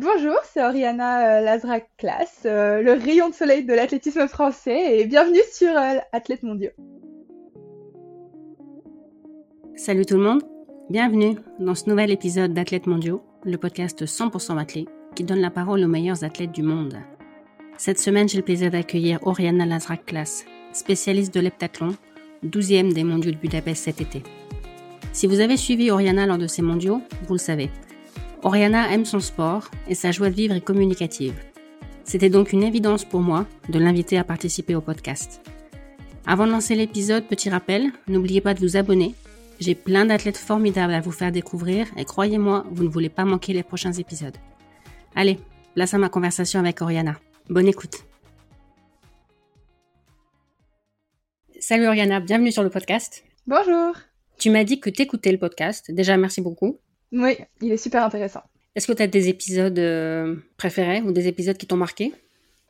bonjour, c'est Oriana Lazrak Class, le rayon de soleil de l'athlétisme français, et bienvenue sur Athlètes mondiaux. Salut tout le monde, bienvenue dans ce nouvel épisode d'Athlètes mondiaux, le podcast 100% athlète qui donne la parole aux meilleurs athlètes du monde. Cette semaine, j'ai le plaisir d'accueillir Oriana Lazrak Class, spécialiste de l'heptathlon, 12e des mondiaux de Budapest cet été. Si vous avez suivi Oriana lors de ces mondiaux, vous le savez. Oriana aime son sport et sa joie de vivre est communicative. C'était donc une évidence pour moi de l'inviter à participer au podcast. Avant de lancer l'épisode, petit rappel, n'oubliez pas de vous abonner. J'ai plein d'athlètes formidables à vous faire découvrir et croyez-moi, vous ne voulez pas manquer les prochains épisodes. Allez, place à ma conversation avec Oriana. Bonne écoute. Salut Oriana, bienvenue sur le podcast. Bonjour. Tu m'as dit que tu écoutais le podcast. Déjà, merci beaucoup. Oui, il est super intéressant. Est-ce que tu as des épisodes euh, préférés ou des épisodes qui t'ont marqué?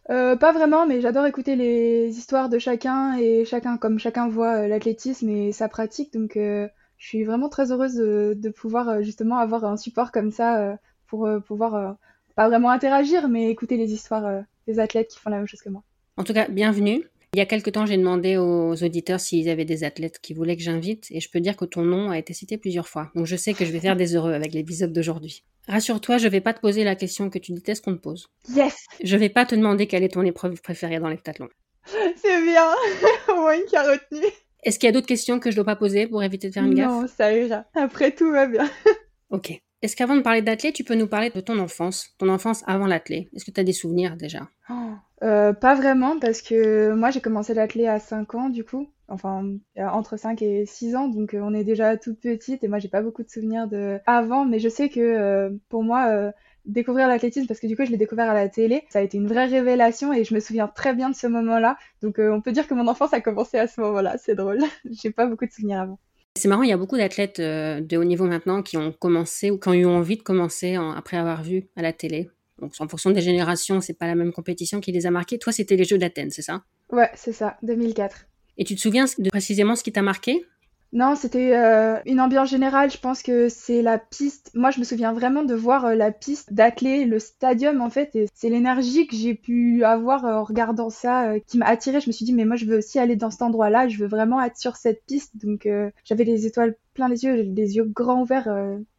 Euh, Pas vraiment, mais j'adore écouter les histoires de chacun et chacun, comme chacun voit euh, l'athlétisme et sa pratique. Donc, je suis vraiment très heureuse de pouvoir justement avoir un support comme ça pour pouvoir pas vraiment interagir, mais écouter les histoires des athlètes qui font la même chose que moi. En tout cas, bienvenue. Il y a quelque temps, j'ai demandé aux auditeurs s'ils avaient des athlètes qui voulaient que j'invite, et je peux dire que ton nom a été cité plusieurs fois. Donc je sais que je vais faire des heureux avec l'épisode d'aujourd'hui. Rassure-toi, je vais pas te poser la question que tu détestes qu'on te pose. Yes Je vais pas te demander quelle est ton épreuve préférée dans l'heptathlon. C'est bien Au moins une qui a retenu. Est-ce qu'il y a d'autres questions que je dois pas poser pour éviter de faire une gaffe? Non, ça ira. Après, tout va bien. ok. Est-ce qu'avant de parler d'athlète, tu peux nous parler de ton enfance, ton enfance avant l'athlète Est-ce que tu as des souvenirs déjà? Oh, euh, Pas vraiment, parce que moi j'ai commencé l'athlète à 5 ans du coup, enfin euh, entre 5 et 6 ans, donc euh, on est déjà toute petite et moi j'ai pas beaucoup de souvenirs de avant, mais je sais que pour moi découvrir l'athlétisme parce que du coup je l'ai découvert à la télé. Ça a été une vraie révélation et je me souviens très bien de ce moment-là. Donc on peut dire que mon enfance a commencé à ce moment-là. C'est drôle. J'ai pas beaucoup de souvenirs avant. C'est marrant, il y a beaucoup d'athlètes de haut niveau maintenant qui ont commencé ou qui ont eu envie de commencer après avoir vu à la télé. Donc en fonction des générations, c'est pas la même compétition qui les a marqués. Toi, c'était les Jeux d'Athènes, c'est ça? Ouais, c'est ça, 2004. Et tu te souviens de précisément ce qui t'a marqué? Non, c'était euh, une ambiance générale. Je pense que c'est la piste. Moi, je me souviens vraiment de voir euh, la piste d'athlée, le stadium en fait. Et c'est l'énergie que j'ai pu avoir euh, en regardant ça qui m'a attirée. Je me suis dit, mais moi, je veux aussi aller dans cet endroit-là. Je veux vraiment être sur cette piste. Donc, j'avais les étoiles plein les yeux, les yeux grands ouverts.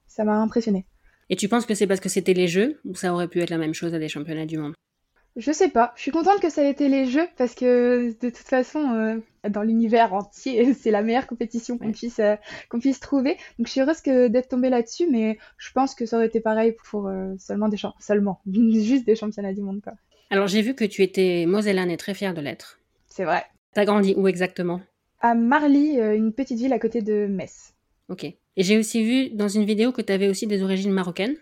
ça m'a impressionné. Et tu penses que c'est parce que c'était les Jeux ou ça aurait pu être la même chose à des championnats du monde? Je sais pas. Je suis contente que ça ait été les jeux parce que de toute façon, euh, dans l'univers entier, c'est la meilleure compétition qu'on puisse euh, qu'on puisse trouver. Donc je suis heureuse que d'être tombée là-dessus, mais je pense que ça aurait été pareil pour euh, seulement des seulement juste des championnats du monde quoi. Alors j'ai vu que tu étais mosellane et très fière de l'être. C'est vrai. T'as grandi où exactement? À Marly, une petite ville à côté de Metz. Ok. Et j'ai aussi vu dans une vidéo que tu avais aussi des origines marocaines.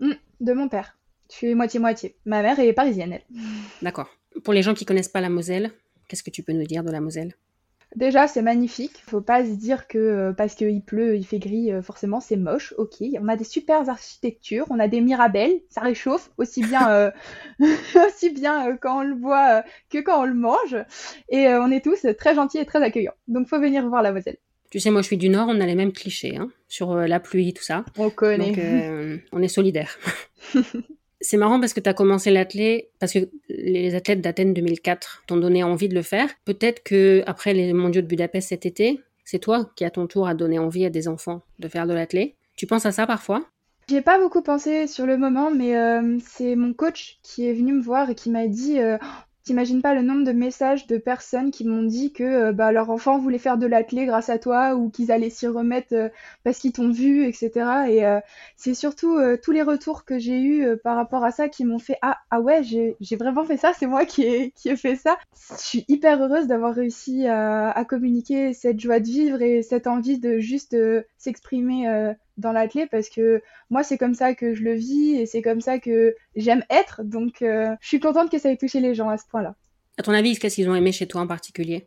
Mmh, de mon père. Je suis moitié-moitié. Ma mère est parisienne, elle. D'accord. Pour les gens qui connaissent pas la Moselle, qu'est-ce que tu peux nous dire de la Moselle? Déjà, c'est magnifique. Faut pas se dire que euh, parce qu'il pleut, il fait gris, euh, forcément, c'est moche. Ok, on a des super architectures, on a des mirabelles, ça réchauffe aussi bien, euh, aussi bien quand on le voit que quand on le mange. Et on est tous très gentils et très accueillants. Donc, faut venir voir la Moselle. Tu sais, moi, je suis du Nord, on a les mêmes clichés hein, sur la pluie, tout ça. On connaît. Donc, on est solidaires. C'est marrant parce que tu as commencé l'athlète, parce que les athlètes d'Athènes 2004 t'ont donné envie de le faire. Peut-être que après les mondiaux de Budapest cet été, c'est toi qui à ton tour a donné envie à des enfants de faire de l'athlète. Tu penses à ça parfois? J'ai pas beaucoup pensé sur le moment, mais euh, c'est mon coach qui est venu me voir et qui m'a dit euh, T'imagines pas le nombre de messages de personnes qui m'ont dit que euh, bah, leur enfant voulait faire de l'athlé grâce à toi ou qu'ils allaient s'y remettre euh, parce qu'ils t'ont vu, etc. Et euh, c'est surtout tous les retours que j'ai eus par rapport à ça qui m'ont fait ah, ah ouais, j'ai vraiment fait ça, c'est moi qui ai, qui ai fait ça. Je suis hyper heureuse d'avoir réussi à, à, communiquer cette joie de vivre et cette envie de juste s'exprimer dans l'athlète parce que moi c'est comme ça que je le vis et c'est comme ça que j'aime être. Donc euh, je suis contente que ça ait touché les gens à ce point-là. À ton avis, qu'est-ce qu'ils ont aimé chez toi en particulier?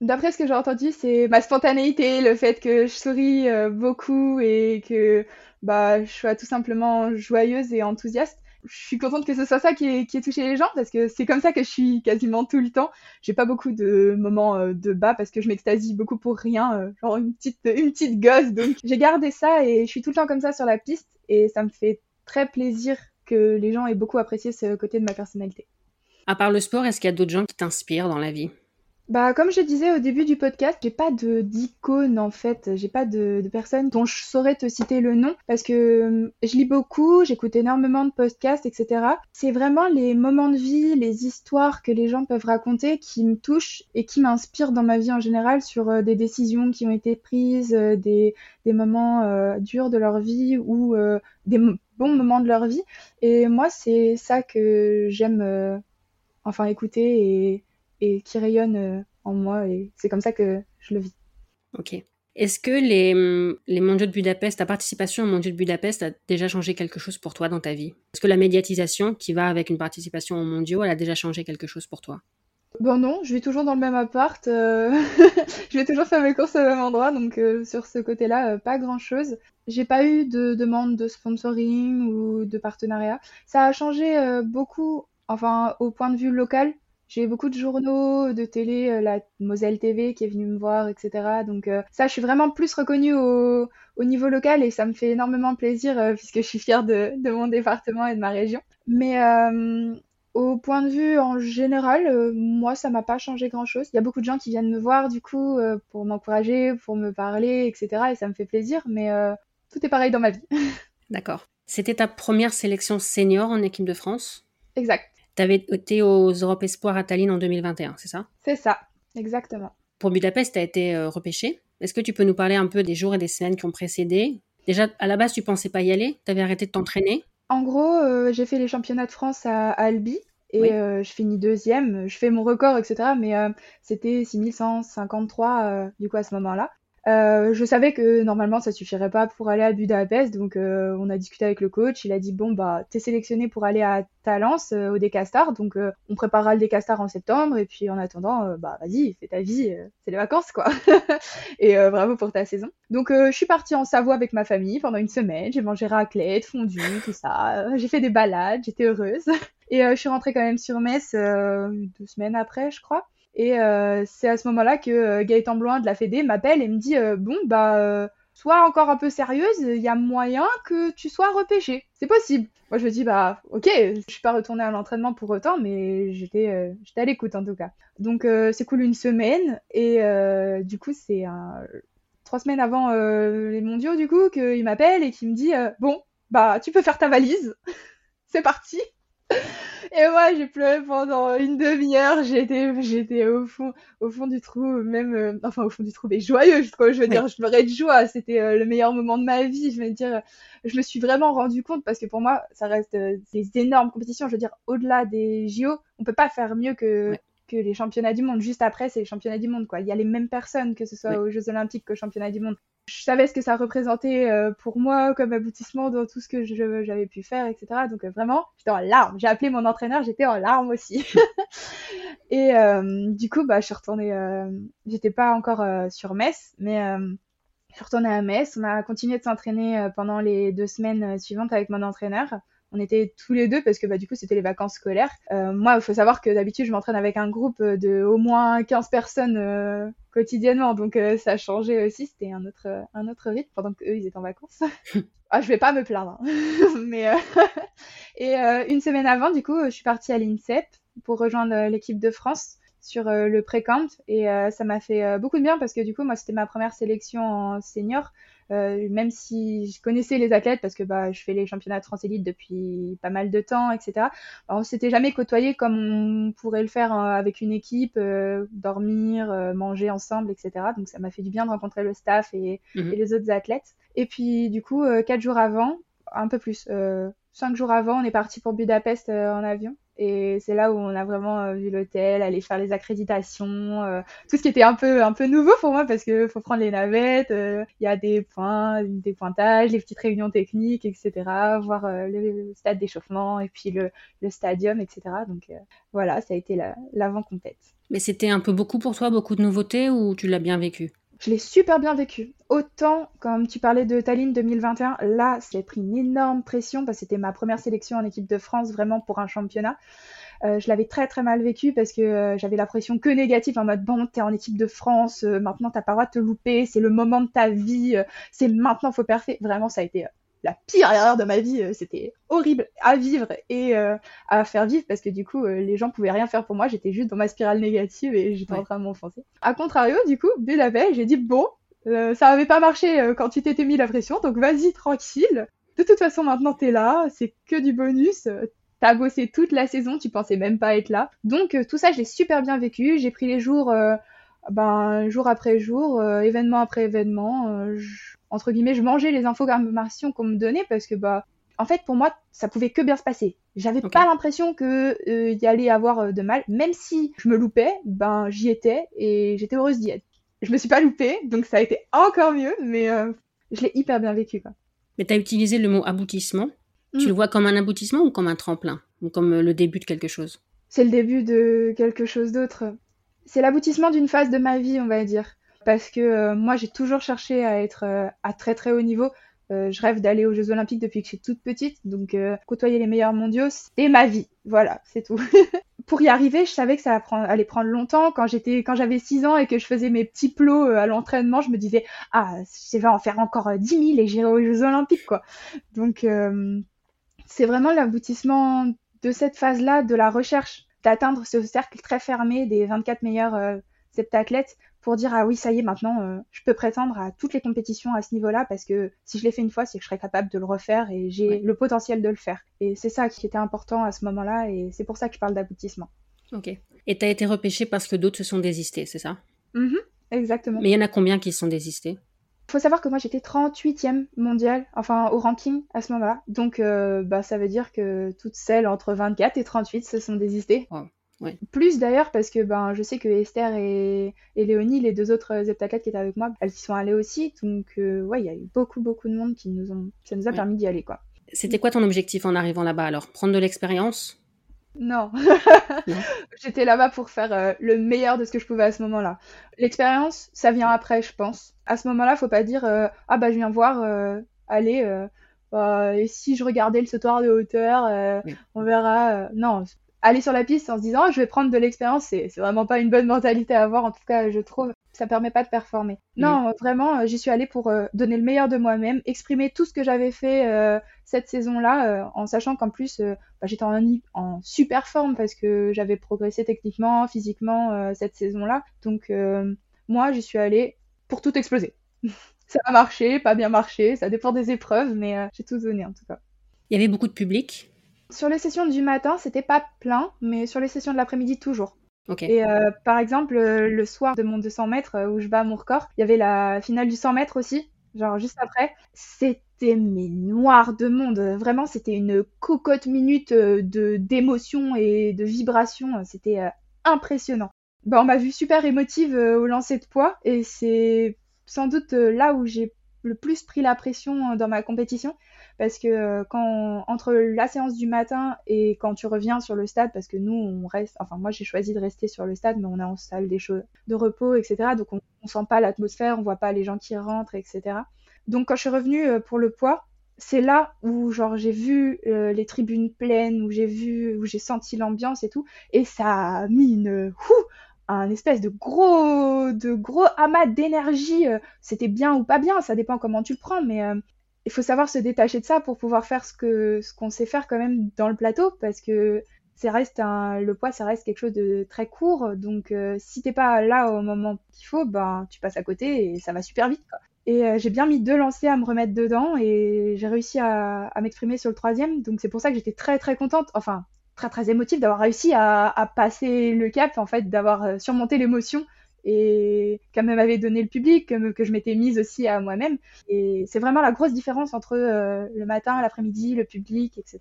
D'après ce que j'ai entendu, c'est ma spontanéité, le fait que je souris euh, beaucoup et que bah je sois tout simplement joyeuse et enthousiaste je suis contente que ce soit ça qui ait, touché les gens parce que c'est comme ça que je suis quasiment tout le temps. J'ai pas beaucoup de moments euh, de bas parce que je m'extasie beaucoup pour rien, euh, genre une petite, une petite gosse. Donc j'ai gardé ça et je suis tout le temps comme ça sur la piste et ça me fait très plaisir que les gens aient beaucoup apprécié ce côté de ma personnalité. À part le sport, est-ce qu'il y a d'autres gens qui t'inspirent dans la vie? Bah, comme je disais au début du podcast, j'ai pas de d'icône en fait, j'ai pas de, personne dont je saurais te citer le nom parce que euh, je lis beaucoup, j'écoute énormément de podcasts, etc. C'est vraiment les moments de vie, les histoires que les gens peuvent raconter qui me touchent et qui m'inspirent dans ma vie en général sur euh, des décisions qui ont été prises, euh, des moments durs de leur vie ou des bons moments de leur vie. Et moi, c'est ça que j'aime enfin écouter et et qui rayonne euh, en moi et c'est comme ça que je le vis. Ok. Est-ce que les, hum, les mondiaux de Budapest, ta participation aux mondiaux de Budapest a déjà changé quelque chose pour toi dans ta vie? Est-ce que la médiatisation qui va avec une participation aux mondiaux, elle a déjà changé quelque chose pour toi? Bon non, je vis toujours dans le même appart, euh, je vais toujours faire mes courses au même endroit, donc euh, sur ce côté-là, pas grand-chose. J'ai pas eu de demande de sponsoring ou de partenariat. Ça a changé beaucoup, enfin au point de vue local, j'ai beaucoup de journaux, de télé, euh, la Moselle TV qui est venue me voir, etc. Donc euh, ça, je suis vraiment plus reconnue au, au, niveau local et ça me fait énormément plaisir euh, puisque je suis fière de, de, mon département et de ma région. Mais au point de vue en général, moi, ça m'a pas changé grand-chose. Il y a beaucoup de gens qui viennent me voir du coup pour m'encourager, pour me parler, etc. Et ça me fait plaisir, mais tout est pareil dans ma vie. D'accord. C'était ta première sélection senior en équipe de France? Exact. Tu avais été aux Europes Espoirs à Tallinn en 2021, c'est ça? C'est ça, exactement. Pour Budapest, tu as été euh, repêché. Est-ce que tu peux nous parler un peu des jours et des semaines qui ont précédé? Déjà, à la base, tu pensais pas y aller? Tu avais arrêté de t'entraîner? En gros, euh, j'ai fait les championnats de France à, Albi et euh, je finis deuxième. Je fais mon record, etc. Mais c'était 6153 du coup à ce moment-là. Euh, je savais que normalement ça suffirait pas pour aller à Budapest, donc euh, on a discuté avec le coach. Il a dit bon bah t'es sélectionné pour aller à Talence euh, au Decastar, donc on préparera le Decastar en septembre et puis en attendant bah vas-y fais ta vie, c'est les vacances quoi. et bravo pour ta saison. Donc je suis partie en Savoie avec ma famille pendant une semaine. J'ai mangé raclette, fondue, tout ça. J'ai fait des balades, j'étais heureuse. Et je suis rentrée quand même sur Metz deux semaines après, je crois. Et euh, c'est à ce moment-là que euh, Gaëtan Bloin de la Fédé m'appelle et me dit euh, Bon, bah, sois encore un peu sérieuse, il y a moyen que tu sois repêchée. C'est possible. Moi, je me dis Bah, ok, je suis pas retournée à l'entraînement pour autant, mais j'étais à l'écoute en tout cas. Donc, c'est cool une semaine et du coup, c'est trois semaines avant les mondiaux, du coup, qu'il m'appelle et qu'il me dit Bon, bah, tu peux faire ta valise. c'est parti. Et moi, j'ai pleuré pendant une demi-heure. J'étais, j'étais au fond, au fond du trou, même, euh, enfin, au fond du trou, mais joyeuse, quoi. Je veux dire, je pleurais de joie. C'était euh, le meilleur moment de ma vie. Je veux dire, je me suis vraiment rendu compte parce que pour moi, ça reste euh, des énormes compétitions. Je veux dire, au-delà des JO, on peut pas faire mieux que, que les championnats du monde. Juste après, c'est les championnats du monde, quoi. Il y a les mêmes personnes, que ce soit aux Jeux Olympiques qu'aux championnats du monde. Je savais ce que ça représentait euh, pour moi comme aboutissement dans tout ce que j'avais pu faire, etc. Donc euh, vraiment, j'étais en larmes. J'ai appelé mon entraîneur, j'étais en larmes aussi. et euh, du coup, bah, je suis retournée. J'étais pas encore sur Metz, mais je suis retournée à Metz. On a continué de s'entraîner pendant les deux semaines suivantes avec mon entraîneur on était tous les deux parce que bah, du coup c'était les vacances scolaires. Euh, moi, il faut savoir que d'habitude je m'entraîne avec un groupe de au moins 15 personnes euh, quotidiennement, donc euh, ça a changé aussi. C'était un autre un autre rythme pendant qu'eux ils étaient en vacances. ah, je vais pas me plaindre, hein. mais et une semaine avant, du coup, je suis partie à l'INSEP pour rejoindre l'équipe de France sur le pré-camp et ça m'a fait beaucoup de bien parce que du coup moi c'était ma première sélection en senior euh, même si je connaissais les athlètes parce que bah, je fais les championnats de France élite depuis pas mal de temps, etc. Bah, on s'était jamais côtoyé comme on pourrait le faire euh, avec une équipe, euh, dormir, manger ensemble, etc. Donc ça m'a fait du bien de rencontrer le staff et, mhm. et les autres athlètes. Et puis du coup, quatre jours avant, un peu plus, cinq jours avant, on est parti pour Budapest en avion. Et c'est là où on a vraiment euh, vu l'hôtel, aller faire les accréditations, euh, tout ce qui était un peu un peu nouveau pour moi parce que faut prendre les navettes, euh, il y a des points, des pointages, les petites réunions techniques, etc. Voir le stade d'échauffement et puis le, le stadium, etc. Donc voilà, ça a été l'avant compète. Mais c'était un peu beaucoup pour toi, beaucoup de nouveautés ou tu l'as bien vécu? Je l'ai super bien vécu. Autant, comme tu parlais de Tallinn 2021, là, j'ai pris une énorme pression parce que c'était ma première sélection en équipe de France vraiment pour un championnat. Euh, je l'avais très très mal vécu parce que euh, j'avais la pression que négative en mode bon t'es en équipe de France euh, maintenant t'as pas le droit de te louper c'est le moment de ta vie c'est maintenant faut parfait vraiment ça a été la pire erreur de ma vie. C'était horrible à vivre et à faire vivre parce que du coup, les gens pouvaient rien faire pour moi. J'étais juste dans ma spirale négative et j'étais en train de m'enfoncer. A contrario, du coup, dès la veille, j'ai dit bon, ça avait pas marché quand tu t'étais mis la pression, donc vas-y tranquille. De toute façon, maintenant t'es là, c'est que du bonus. T'as bossé toute la saison, tu pensais même pas être là. Donc tout ça, je l'ai super bien vécu. J'ai pris les jours ben, jour après jour, euh, événement après événement, euh, entre guillemets, je mangeais les informations qu'on me donnait parce que, bah, en fait, pour moi, ça pouvait que bien se passer. J'avais pas l'impression que euh, y allait avoir de mal, même si je me loupais, ben j'y étais et j'étais heureuse d'y être. Je me suis pas loupée, donc ça a été encore mieux, mais je l'ai hyper bien vécu. Quoi. Mais tu as utilisé le mot aboutissement. Tu mm. le vois comme un aboutissement ou comme un tremplin? Ou comme le début de quelque chose? C'est le début de quelque chose d'autre c'est l'aboutissement d'une phase de ma vie, on va dire. Parce que euh, moi, j'ai toujours cherché à être euh, à très très haut niveau. Euh, je rêve d'aller aux Jeux Olympiques depuis que je suis toute petite, donc côtoyer les meilleurs mondiaux, c'est ma vie. Voilà, c'est tout. Pour y arriver, je savais que ça allait prendre longtemps. Quand j'avais 6 ans et que je faisais mes petits plots à l'entraînement, je me disais ah, je vais en faire encore 10 000 et j'irai aux Jeux Olympiques, quoi. Donc c'est vraiment l'aboutissement de cette phase-là de la recherche d'atteindre ce cercle très fermé des 24 meilleurs euh, septathlètes pour dire ah oui ça y est maintenant euh, je peux prétendre à toutes les compétitions à ce niveau-là parce que si je l'ai fait une fois c'est que je serais capable de le refaire et j'ai le potentiel de le faire et c'est ça qui était important à ce moment-là et c'est pour ça que je parle d'aboutissement. Ok. Et tu as été repêché parce que d'autres se sont désistés, c'est ça? Mm-hmm. Exactement. Mais il y en a combien qui se sont désistés? Faut savoir que moi j'étais 38e mondial, enfin au ranking à ce moment-là. Donc euh, bah, ça veut dire que toutes celles entre 24 et 38 se sont désistées. Plus d'ailleurs parce que ben, je sais que Esther et, Léonie, les deux autres heptathlètes qui étaient avec moi, elles y sont allées aussi. Donc euh, ouais, il y a eu beaucoup beaucoup de monde qui nous ont, ça nous a permis d'y aller quoi. C'était quoi ton objectif en arrivant là-bas alors? Prendre de l'expérience? Non. J'étais là-bas pour faire euh, le meilleur de ce que je pouvais à ce moment-là. L'expérience, ça vient après, je pense. À ce moment-là, faut pas dire euh, ah bah je viens voir, euh, allez, bah, et si je regardais le sautoir de hauteur, on verra. non, aller sur la piste en se disant je vais prendre de l'expérience, c'est vraiment pas une bonne mentalité à avoir. En tout cas, je trouve ça permet pas de performer. Non, vraiment, j'y suis allée pour donner le meilleur de moi-même, exprimer tout ce que j'avais fait cette saison-là, en sachant qu'en plus, bah, j'étais en, en, super forme parce que j'avais progressé techniquement, physiquement cette saison-là. Donc, moi, j'y suis allée pour tout exploser. ça a marché, pas bien marché, ça dépend des épreuves, mais j'ai tout donné en tout cas. Il y avait beaucoup de public sur les sessions du matin, c'était pas plein, mais sur les sessions de l'après-midi, toujours. Et euh, par exemple, euh, le soir de mon 200 mètres euh, où je bats mon record, il y avait la finale du 100 mètres aussi, genre juste après. C'était mais noir de monde. Vraiment, c'était une cocotte minute de d'émotion et de vibration. C'était impressionnant. Bah, on m'a vu super émotive au lancer de poids et c'est sans doute là où j'ai le plus pris la pression dans ma compétition parce que euh, quand entre la séance du matin et quand tu reviens sur le stade, parce que nous on reste, enfin moi j'ai choisi de rester sur le stade, mais on est en salle des choses de repos, etc. Donc on, on sent pas l'atmosphère, on voit pas les gens qui rentrent, etc. Donc quand je suis revenue euh, pour le poids, c'est là où genre j'ai vu euh, les tribunes pleines, où j'ai vu, où j'ai senti l'ambiance et tout, et ça a mis une un espèce de gros de gros amas d'énergie. C'était bien ou pas bien, ça dépend comment tu le prends, mais il faut savoir se détacher de ça pour pouvoir faire ce que ce qu'on sait faire quand même dans le plateau parce que ça reste un, le poids ça reste quelque chose de très court donc euh, si t'es pas là au moment qu'il faut ben tu passes à côté et ça va super vite et euh, j'ai bien mis deux lancers à me remettre dedans et j'ai réussi à, à m'exprimer sur le troisième donc c'est pour ça que j'étais très très contente enfin très très émotive d'avoir réussi à, passer le cap en fait d'avoir euh, surmonté l'émotion et comme m'avait donné le public, que, que je m'étais mise aussi à moi-même. Et c'est vraiment la grosse différence entre euh, le matin, l'après-midi, le public, etc.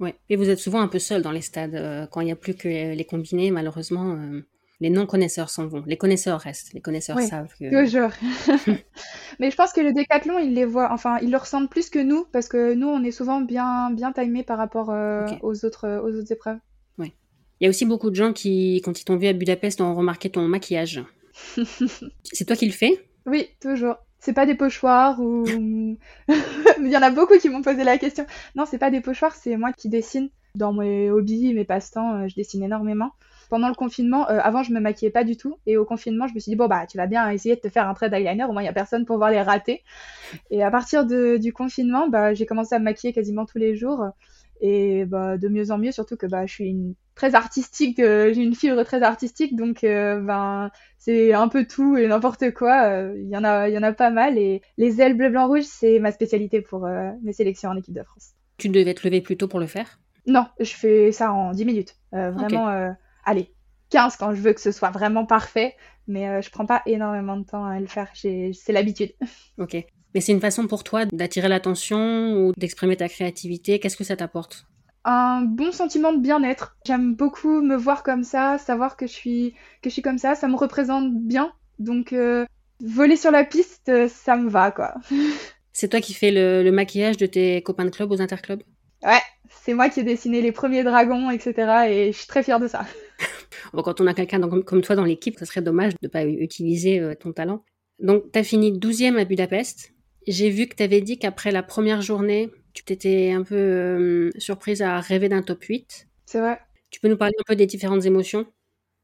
Ouais. Et vous êtes souvent un peu seul dans les stades. Euh, quand il n'y a plus que les combinés, malheureusement, les non-connaisseurs s'en vont. Les connaisseurs restent. Les connaisseurs savent que. Toujours. Mais je pense que le décathlon, ils les voient, enfin, ils le ressentent plus que nous, parce que nous, on est souvent bien, bien timés par rapport aux, autres, aux autres épreuves. Il y a aussi beaucoup de gens qui, quand ils t'ont vu à Budapest, ont remarqué ton maquillage. c'est toi qui le fais? Oui, toujours. C'est pas des pochoirs ou. Il y en a beaucoup qui m'ont posé la question. Non, c'est pas des pochoirs, c'est moi qui dessine. Dans mes hobbies, mes passe-temps, euh, je dessine énormément. Pendant le confinement, avant je me maquillais pas du tout, et au confinement je me suis dit bon bah tu vas bien essayer de te faire un trait d'eyeliner, au moins il y a personne pour voir les rater. Et à partir de, du confinement, bah j'ai commencé à me maquiller quasiment tous les jours, et bah de mieux en mieux, surtout que bah je suis une très artistique, j'ai une fibre très artistique, donc ben c'est un peu tout et n'importe quoi. Il y en a, il y en a pas mal, et les ailes bleu blanc rouge c'est ma spécialité pour mes sélections en équipe de France. Tu devais te lever plus tôt pour le faire? Non, je fais ça en 10 minutes. Euh, vraiment, euh, allez, 15 quand je veux que ce soit vraiment parfait. Mais euh, je prends pas énormément de temps à le faire. C'est l'habitude. Ok. Mais c'est une façon pour toi d'attirer l'attention ou d'exprimer ta créativité. Qu'est-ce que ça t'apporte? Un bon sentiment de bien-être. J'aime beaucoup me voir comme ça, savoir que je suis que je suis comme ça, ça me représente bien. Donc voler sur la piste, ça me va quoi. C'est toi qui fais le, le, maquillage de tes copains de club aux interclubs? Ouais, c'est moi qui ai dessiné les premiers dragons, etc. Et je suis très fière de ça. quand on a quelqu'un comme, toi dans l'équipe, ça serait dommage de ne pas utiliser euh, ton talent. Donc, tu as fini 12e à Budapest. J'ai vu que tu avais dit qu'après la première journée, tu t'étais un peu euh, surprise à rêver d'un top 8. C'est vrai. Tu peux nous parler un peu des différentes émotions?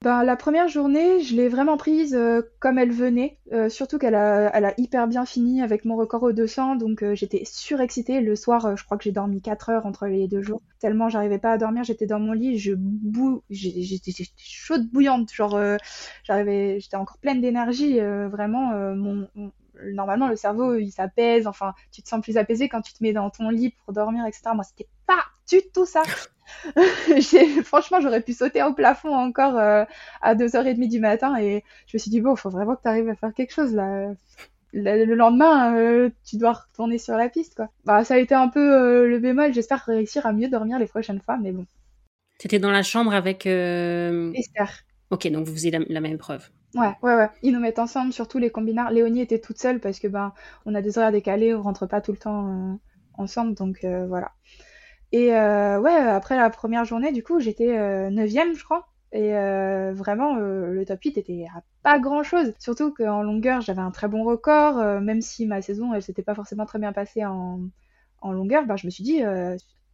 Ben, la première journée, je l'ai vraiment prise euh, comme elle venait, euh, surtout qu'elle a, elle a hyper bien fini avec mon record au 200, donc euh, j'étais surexcitée. Le soir, je crois que j'ai dormi 4 heures entre les deux jours, tellement j'arrivais pas à dormir, j'étais dans mon lit, je bou... j'étais chaude bouillante, genre j'arrivais, j'étais encore pleine d'énergie, vraiment. normalement, le cerveau, il s'apaise, enfin, tu te sens plus apaisé quand tu te mets dans ton lit pour dormir, etc. Moi, c'était pas du tout ça. franchement, j'aurais pu sauter au plafond encore euh, à 2h30 du matin et je me suis dit, bon, il faut vraiment que tu arrives à faire quelque chose là. Le, lendemain, euh, tu dois retourner sur la piste, quoi. Bah, ça a été un peu euh, le bémol. J'espère réussir à mieux dormir les prochaines fois, mais bon. T'étais dans la chambre avec. Esther. Ok, donc vous faisiez la, même preuve. Ouais, ouais, ouais. Ils nous mettent ensemble, surtout les combinards. Léonie était toute seule parce que ben, on a des horaires décalés, on rentre pas tout le temps ensemble, donc voilà. Et euh, ouais, après la première journée, du coup, j'étais euh, neuvième, je crois. Et euh, vraiment, le top 8 était à pas grand chose. Surtout qu'en longueur, j'avais un très bon record. même si ma saison, elle s'était pas forcément très bien passée en, en longueur, bah, je me suis dit,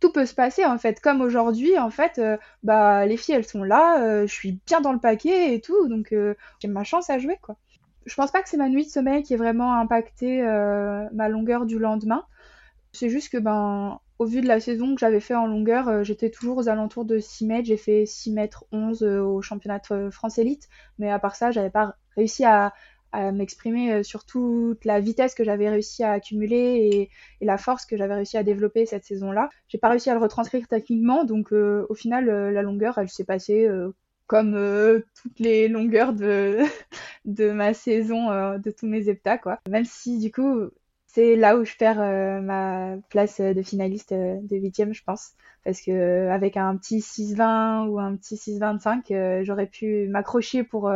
tout peut se passer en fait. Comme aujourd'hui, en fait, bah, les filles, elles sont là. je suis bien dans le paquet et tout. Donc, j'ai ma chance à jouer, quoi. Je pense pas que c'est ma nuit de sommeil qui ait vraiment impacté ma longueur du lendemain. C'est juste que, ben, au vu de la saison que j'avais fait en longueur, euh, j'étais toujours aux alentours de 6 mètres. J'ai fait 6 mètres 11 euh, au championnat de France élite. Mais à part ça, j'avais pas réussi à, m'exprimer euh, sur toute la vitesse que j'avais réussi à accumuler et, la force que j'avais réussi à développer cette saison-là. J'ai pas réussi à le retranscrire techniquement, donc au final, la longueur, elle s'est passée comme toutes les longueurs de, de ma saison, de tous mes heptas, quoi. Même si, du coup, c'est là où je perds euh, ma place de finaliste euh, de 8 je pense. Parce que euh, avec un petit 6-20 ou un petit 6-25, j'aurais pu m'accrocher pour,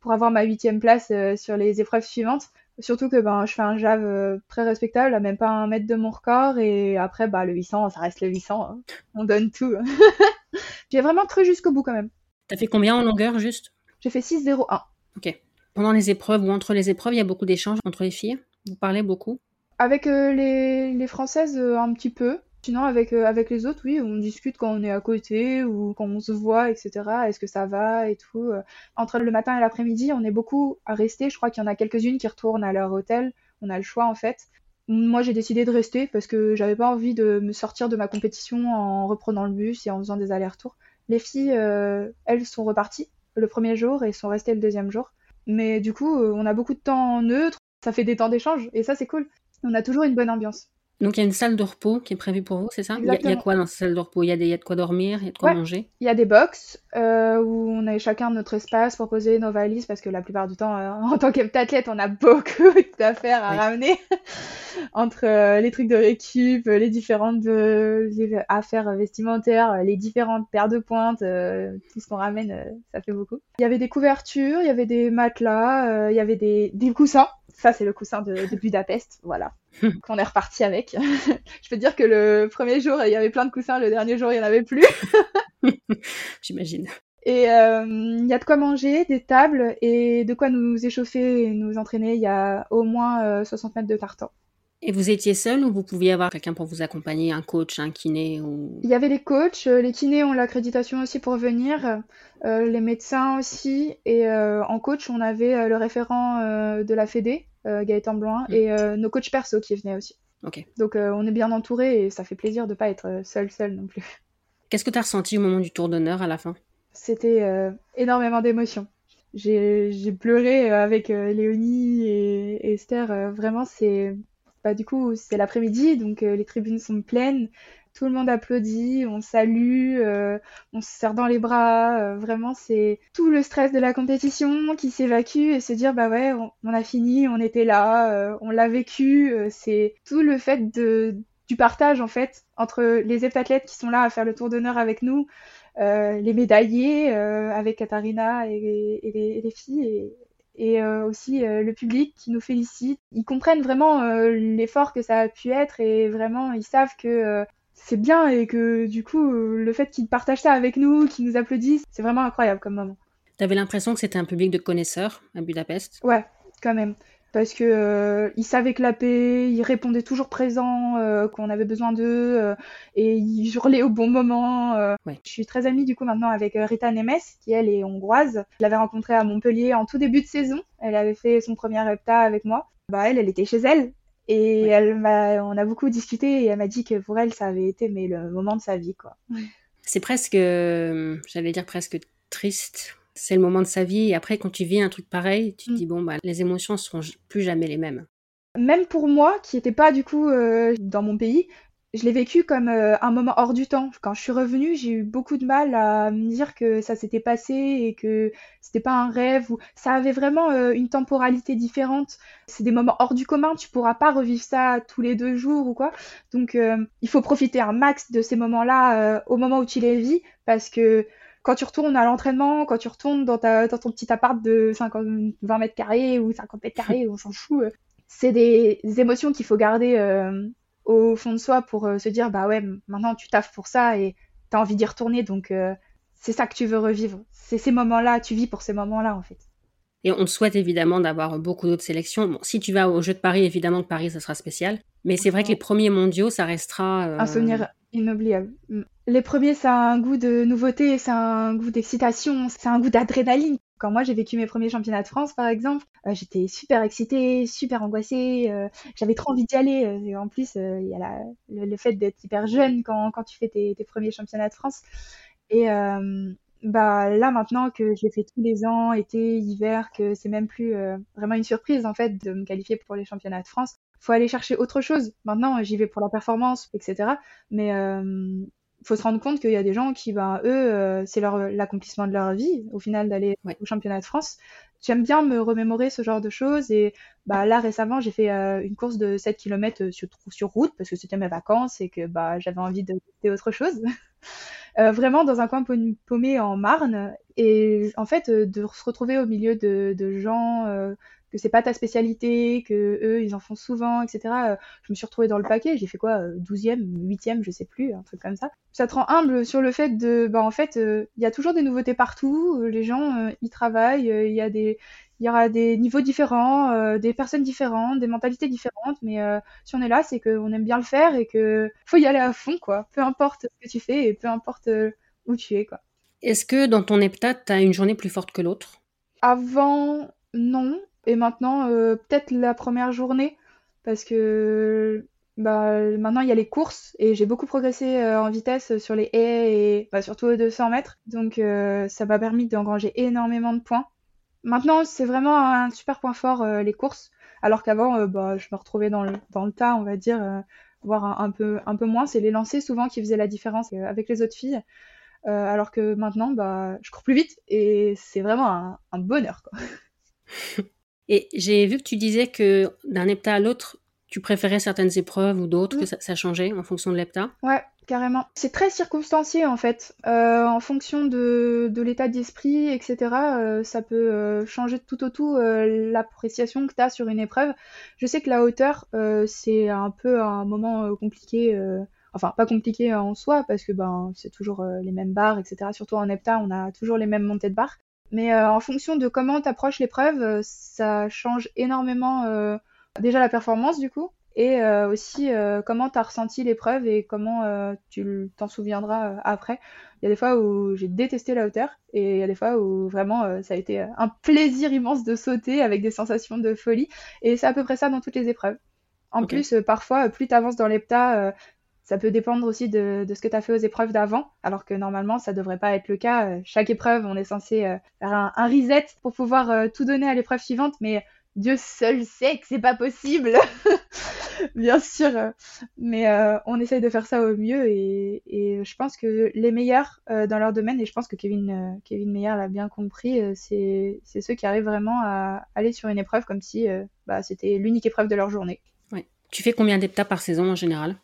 pour avoir ma huitième place sur les épreuves suivantes. Surtout que ben, je fais un jave très respectable, à même pas un mètre de mon record. Et après, bah, le 800, ça reste le 800. Hein. On donne tout. J'ai vraiment cru jusqu'au bout quand même. T'as fait combien en longueur juste? J'ai fait 6-0-1. Ok. Pendant les épreuves ou entre les épreuves, il y a beaucoup d'échanges entre les filles? Vous parlez beaucoup? Avec euh, les, françaises, euh, un petit peu. Sinon, avec, euh, avec les autres, oui, on discute quand on est à côté ou quand on se voit, etc. Est-ce que ça va et tout. Entre le matin et l'après-midi, on est beaucoup à rester. Je crois qu'il y en a quelques-unes qui retournent à leur hôtel. On a le choix, en fait. Moi, j'ai décidé de rester parce que j'avais pas envie de me sortir de ma compétition en reprenant le bus et en faisant des allers-retours. Les filles, elles sont reparties le premier jour et sont restées le deuxième jour. Mais du coup, on a beaucoup de temps neutre. Ça fait des temps d'échange et ça, c'est cool on a toujours une bonne ambiance. Donc il y a une salle de repos qui est prévue pour vous, c'est ça? Il y, a, quoi dans cette salle de repos? Il y, a y de quoi dormir, il y a de quoi manger? Il y a des box euh, où on a chacun notre espace pour poser nos valises parce que la plupart du temps, euh, en tant qu'athlète, on a beaucoup d'affaires à ramener entre euh, les trucs de récup, les différentes affaires vestimentaires, les différentes paires de pointes, tout ce qu'on ramène, ça fait beaucoup. Il y avait des couvertures, il y avait des matelas, il y avait des, des coussins ça, c'est le coussin de, Budapest, voilà, qu'on est reparti avec. je peux dire que le premier jour, il y avait plein de coussins, le dernier jour, il n'y en avait plus. J'imagine. Et euh, il y a de quoi manger, des tables et de quoi nous échauffer et nous entraîner. Il y a au moins 60 euh, mètres de tartan. Et vous étiez seul ou vous pouviez avoir quelqu'un pour vous accompagner, un coach, un kiné ou... Il y avait les coachs, euh, les kinés ont l'accréditation aussi pour venir, euh, les médecins aussi, et euh, en coach on avait le référent de la Fédé, Gaëtan Blanc, mm. et nos coachs perso qui venaient aussi. Ok. Donc on est bien entouré et ça fait plaisir de pas être seul seul non plus. Qu'est-ce que tu as ressenti au moment du tour d'honneur à la fin? C'était énormément d'émotions. J'ai pleuré avec Léonie et Esther. vraiment, c'est bah, du coup, c'est l'après-midi, donc euh, les tribunes sont pleines. Tout le monde applaudit, on salue, euh, on se serre dans les bras. Euh, vraiment, c'est tout le stress de la compétition qui s'évacue et se dire bah ouais, on, a fini, on était là, on l'a vécu. c'est tout le fait de, du partage en fait entre les heptathlètes qui sont là à faire le tour d'honneur avec nous, les médaillés avec Katharina et, les, les, filles. Et, euh, aussi euh, le public qui nous félicite. Ils comprennent vraiment euh, l'effort que ça a pu être et vraiment ils savent que c'est bien et que du coup le fait qu'ils partagent ça avec nous, qu'ils nous applaudissent, c'est vraiment incroyable comme moment. T'avais l'impression que c'était un public de connaisseurs à Budapest? Ouais, quand même parce que euh, ils savaient clapper, ils répondaient toujours présents euh, quand on avait besoin d'eux euh, et ils hurlaient au bon moment. Je suis très amie du coup maintenant avec Rita Nemes qui elle est hongroise. Je l'avais rencontrée à Montpellier en tout début de saison. Elle avait fait son premier hepta avec moi. Bah elle, elle était chez elle et elle m'a, on a beaucoup discuté et elle m'a dit que pour elle ça avait été mais le moment de sa vie quoi. C'est presque, j'allais dire presque triste c'est le moment de sa vie. Et après, quand tu vis un truc pareil, tu te mm. dis, bon, bah, les émotions ne seront plus jamais les mêmes. Même pour moi, qui n'étais pas du coup euh, dans mon pays, je l'ai vécu comme euh, un moment hors du temps. Quand je suis revenue, j'ai eu beaucoup de mal à me dire que ça s'était passé et que c'était pas un rêve ou ça avait vraiment euh, une temporalité différente. C'est des moments hors du commun, tu pourras pas revivre ça tous les deux jours ou quoi. Donc il faut profiter un max de ces moments-là au moment où tu les vis parce que quand tu retournes à l'entraînement, quand tu retournes dans, ta, dans ton petit appart de 50, 20 mètres carrés ou 50 mètres carrés, on s'en fout, euh, c'est des émotions qu'il faut garder euh, au fond de soi pour euh, se dire bah ouais, maintenant tu taffes pour ça et tu as envie d'y retourner, donc c'est ça que tu veux revivre. C'est ces moments-là, tu vis pour ces moments-là en fait. Et on te souhaite évidemment d'avoir beaucoup d'autres sélections. Bon, si tu vas au Jeu de Paris, évidemment que Paris, ça sera spécial. Mais c'est vrai que les premiers mondiaux, ça restera. Un souvenir inoubliable. Mm. Les premiers, ça a un goût de nouveauté, ça a un goût d'excitation, ça a un goût d'adrénaline. Quand moi j'ai vécu mes premiers championnats de France, par exemple, euh, j'étais super excitée, super angoissée, euh, j'avais trop envie d'y aller. Euh, et en plus, il y a le, fait d'être hyper jeune quand, tu fais tes, premiers championnats de France. Et bah là maintenant que je l'ai fait tous les ans, été, hiver, que c'est même plus vraiment une surprise en fait de me qualifier pour les championnats de France. Faut aller chercher autre chose. Maintenant, j'y vais pour la performance, etc. Mais faut se rendre compte qu'il y a des gens qui, ben, eux, euh, c'est leur l'accomplissement de leur vie, au final, d'aller au championnat de France. J'aime bien me remémorer ce genre de choses. Et bah, là, récemment, j'ai fait euh, une course de 7 km euh, sur, sur route parce que c'était mes vacances et que bah, j'avais envie de faire autre chose. vraiment dans un coin paumé en Marne. Et en fait, de se retrouver au milieu de, de gens que c'est pas ta spécialité, que eux ils en font souvent, etc. Euh, je me suis retrouvée dans le paquet, j'ai fait quoi, 12e, euh, 8e, je sais plus, un truc comme ça. Ça te rend humble sur le fait de, bah en fait, euh, il y a toujours des nouveautés partout, les gens y travaillent, il y a des, il y aura des niveaux différents, des personnes différentes, des mentalités différentes, mais si on est là, c'est qu'on aime bien le faire et que faut y aller à fond, quoi. Peu importe ce que tu fais et peu importe où tu es, quoi. Est-ce que dans ton heptat, tu as une journée plus forte que l'autre? Avant, non. Et maintenant, euh, peut-être la première journée, parce que bah, maintenant il y a les courses et j'ai beaucoup progressé euh, en vitesse sur les haies et bah, surtout aux 200 mètres. Donc euh, ça m'a permis d'engranger énormément de points. Maintenant, c'est vraiment un super point fort les courses, alors qu'avant, bah, je me retrouvais dans le, tas, on va dire, voire un, peu, moins. C'est les lancers souvent qui faisaient la différence avec les autres filles. alors que maintenant, je cours plus vite et c'est vraiment un, un bonheur. Quoi. Et j'ai vu que tu disais que d'un hepta à l'autre, tu préférais certaines épreuves ou d'autres, que ça, changeait en fonction de l'hepta Ouais, carrément. C'est très circonstancié en fait. Euh, en fonction de, de l'état d'esprit, etc., euh, ça peut euh, changer tout au tout l'appréciation que tu as sur une épreuve. Je sais que la hauteur, c'est un peu un moment compliqué. Enfin, pas compliqué en soi, parce que ben, c'est toujours les mêmes barres, etc. Surtout en hepta, on a toujours les mêmes montées de barres. Mais euh, en fonction de comment tu approches l'épreuve, euh, ça change énormément euh, déjà la performance du coup. et aussi comment tu as ressenti l'épreuve et comment tu t'en souviendras après. Il y a des fois où j'ai détesté la hauteur et il y a des fois où vraiment ça a été un plaisir immense de sauter avec des sensations de folie. Et c'est à peu près ça dans toutes les épreuves. En plus, parfois, plus tu avances dans l'hepta, ça peut dépendre aussi de, ce que tu as fait aux épreuves d'avant, alors que normalement, ça devrait pas être le cas. Euh, chaque épreuve, on est censé euh, faire un, reset pour pouvoir euh, tout donner à l'épreuve suivante, mais Dieu seul sait que c'est pas possible, bien sûr. Mais on essaye de faire ça au mieux et, je pense que les meilleurs dans leur domaine, et je pense que Kevin, Kevin Meyer l'a bien compris, c'est ceux qui arrivent vraiment à aller sur une épreuve comme si bah, c'était l'unique épreuve de leur journée. Ouais. Tu fais combien d'heptas par saison en général?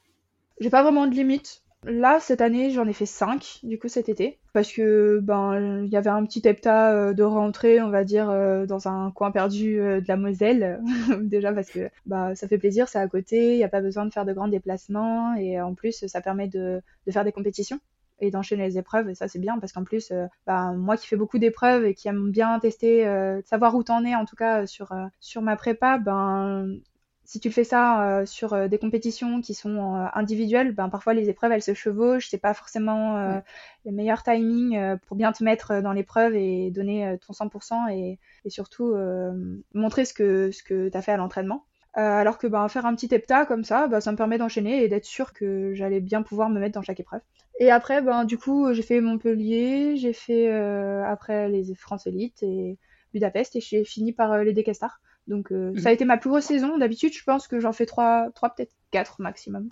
J'ai pas vraiment de limite. Là, cette année, j'en ai fait 5, du coup, cet été. Parce que, ben, il y avait un petit hepta euh, de rentrée, on va dire, euh, dans un coin perdu euh, de la Moselle. Déjà parce que, bah, ça fait plaisir, c'est à côté, il n'y a pas besoin de faire de grands déplacements. Et en plus, ça permet de, de faire des compétitions et d'enchaîner les épreuves. Et ça, c'est bien parce qu'en plus, bah, moi qui fais beaucoup d'épreuves et qui aime bien tester, savoir où t'en es, en tout cas, sur, sur ma prépa, ben, si tu fais ça euh, sur euh, des compétitions qui sont euh, individuelles, ben parfois les épreuves elles se chevauchent, c'est pas forcément le meilleur timing pour bien te mettre dans l'épreuve et donner ton 100% et, et surtout montrer ce que ce que tu as fait à l'entraînement. alors que ben, faire un petit hepta comme ça, ben, ça me permet d'enchaîner et d'être sûr que j'allais bien pouvoir me mettre dans chaque épreuve. Et après, ben, du coup, j'ai fait Montpellier, j'ai fait après les France Elite et Budapest et j'ai fini par les Decastars. Donc euh, mhm. ça a été ma plus grosse saison. D'habitude, je pense que j'en fais 3, 3 peut-être 4 maximum.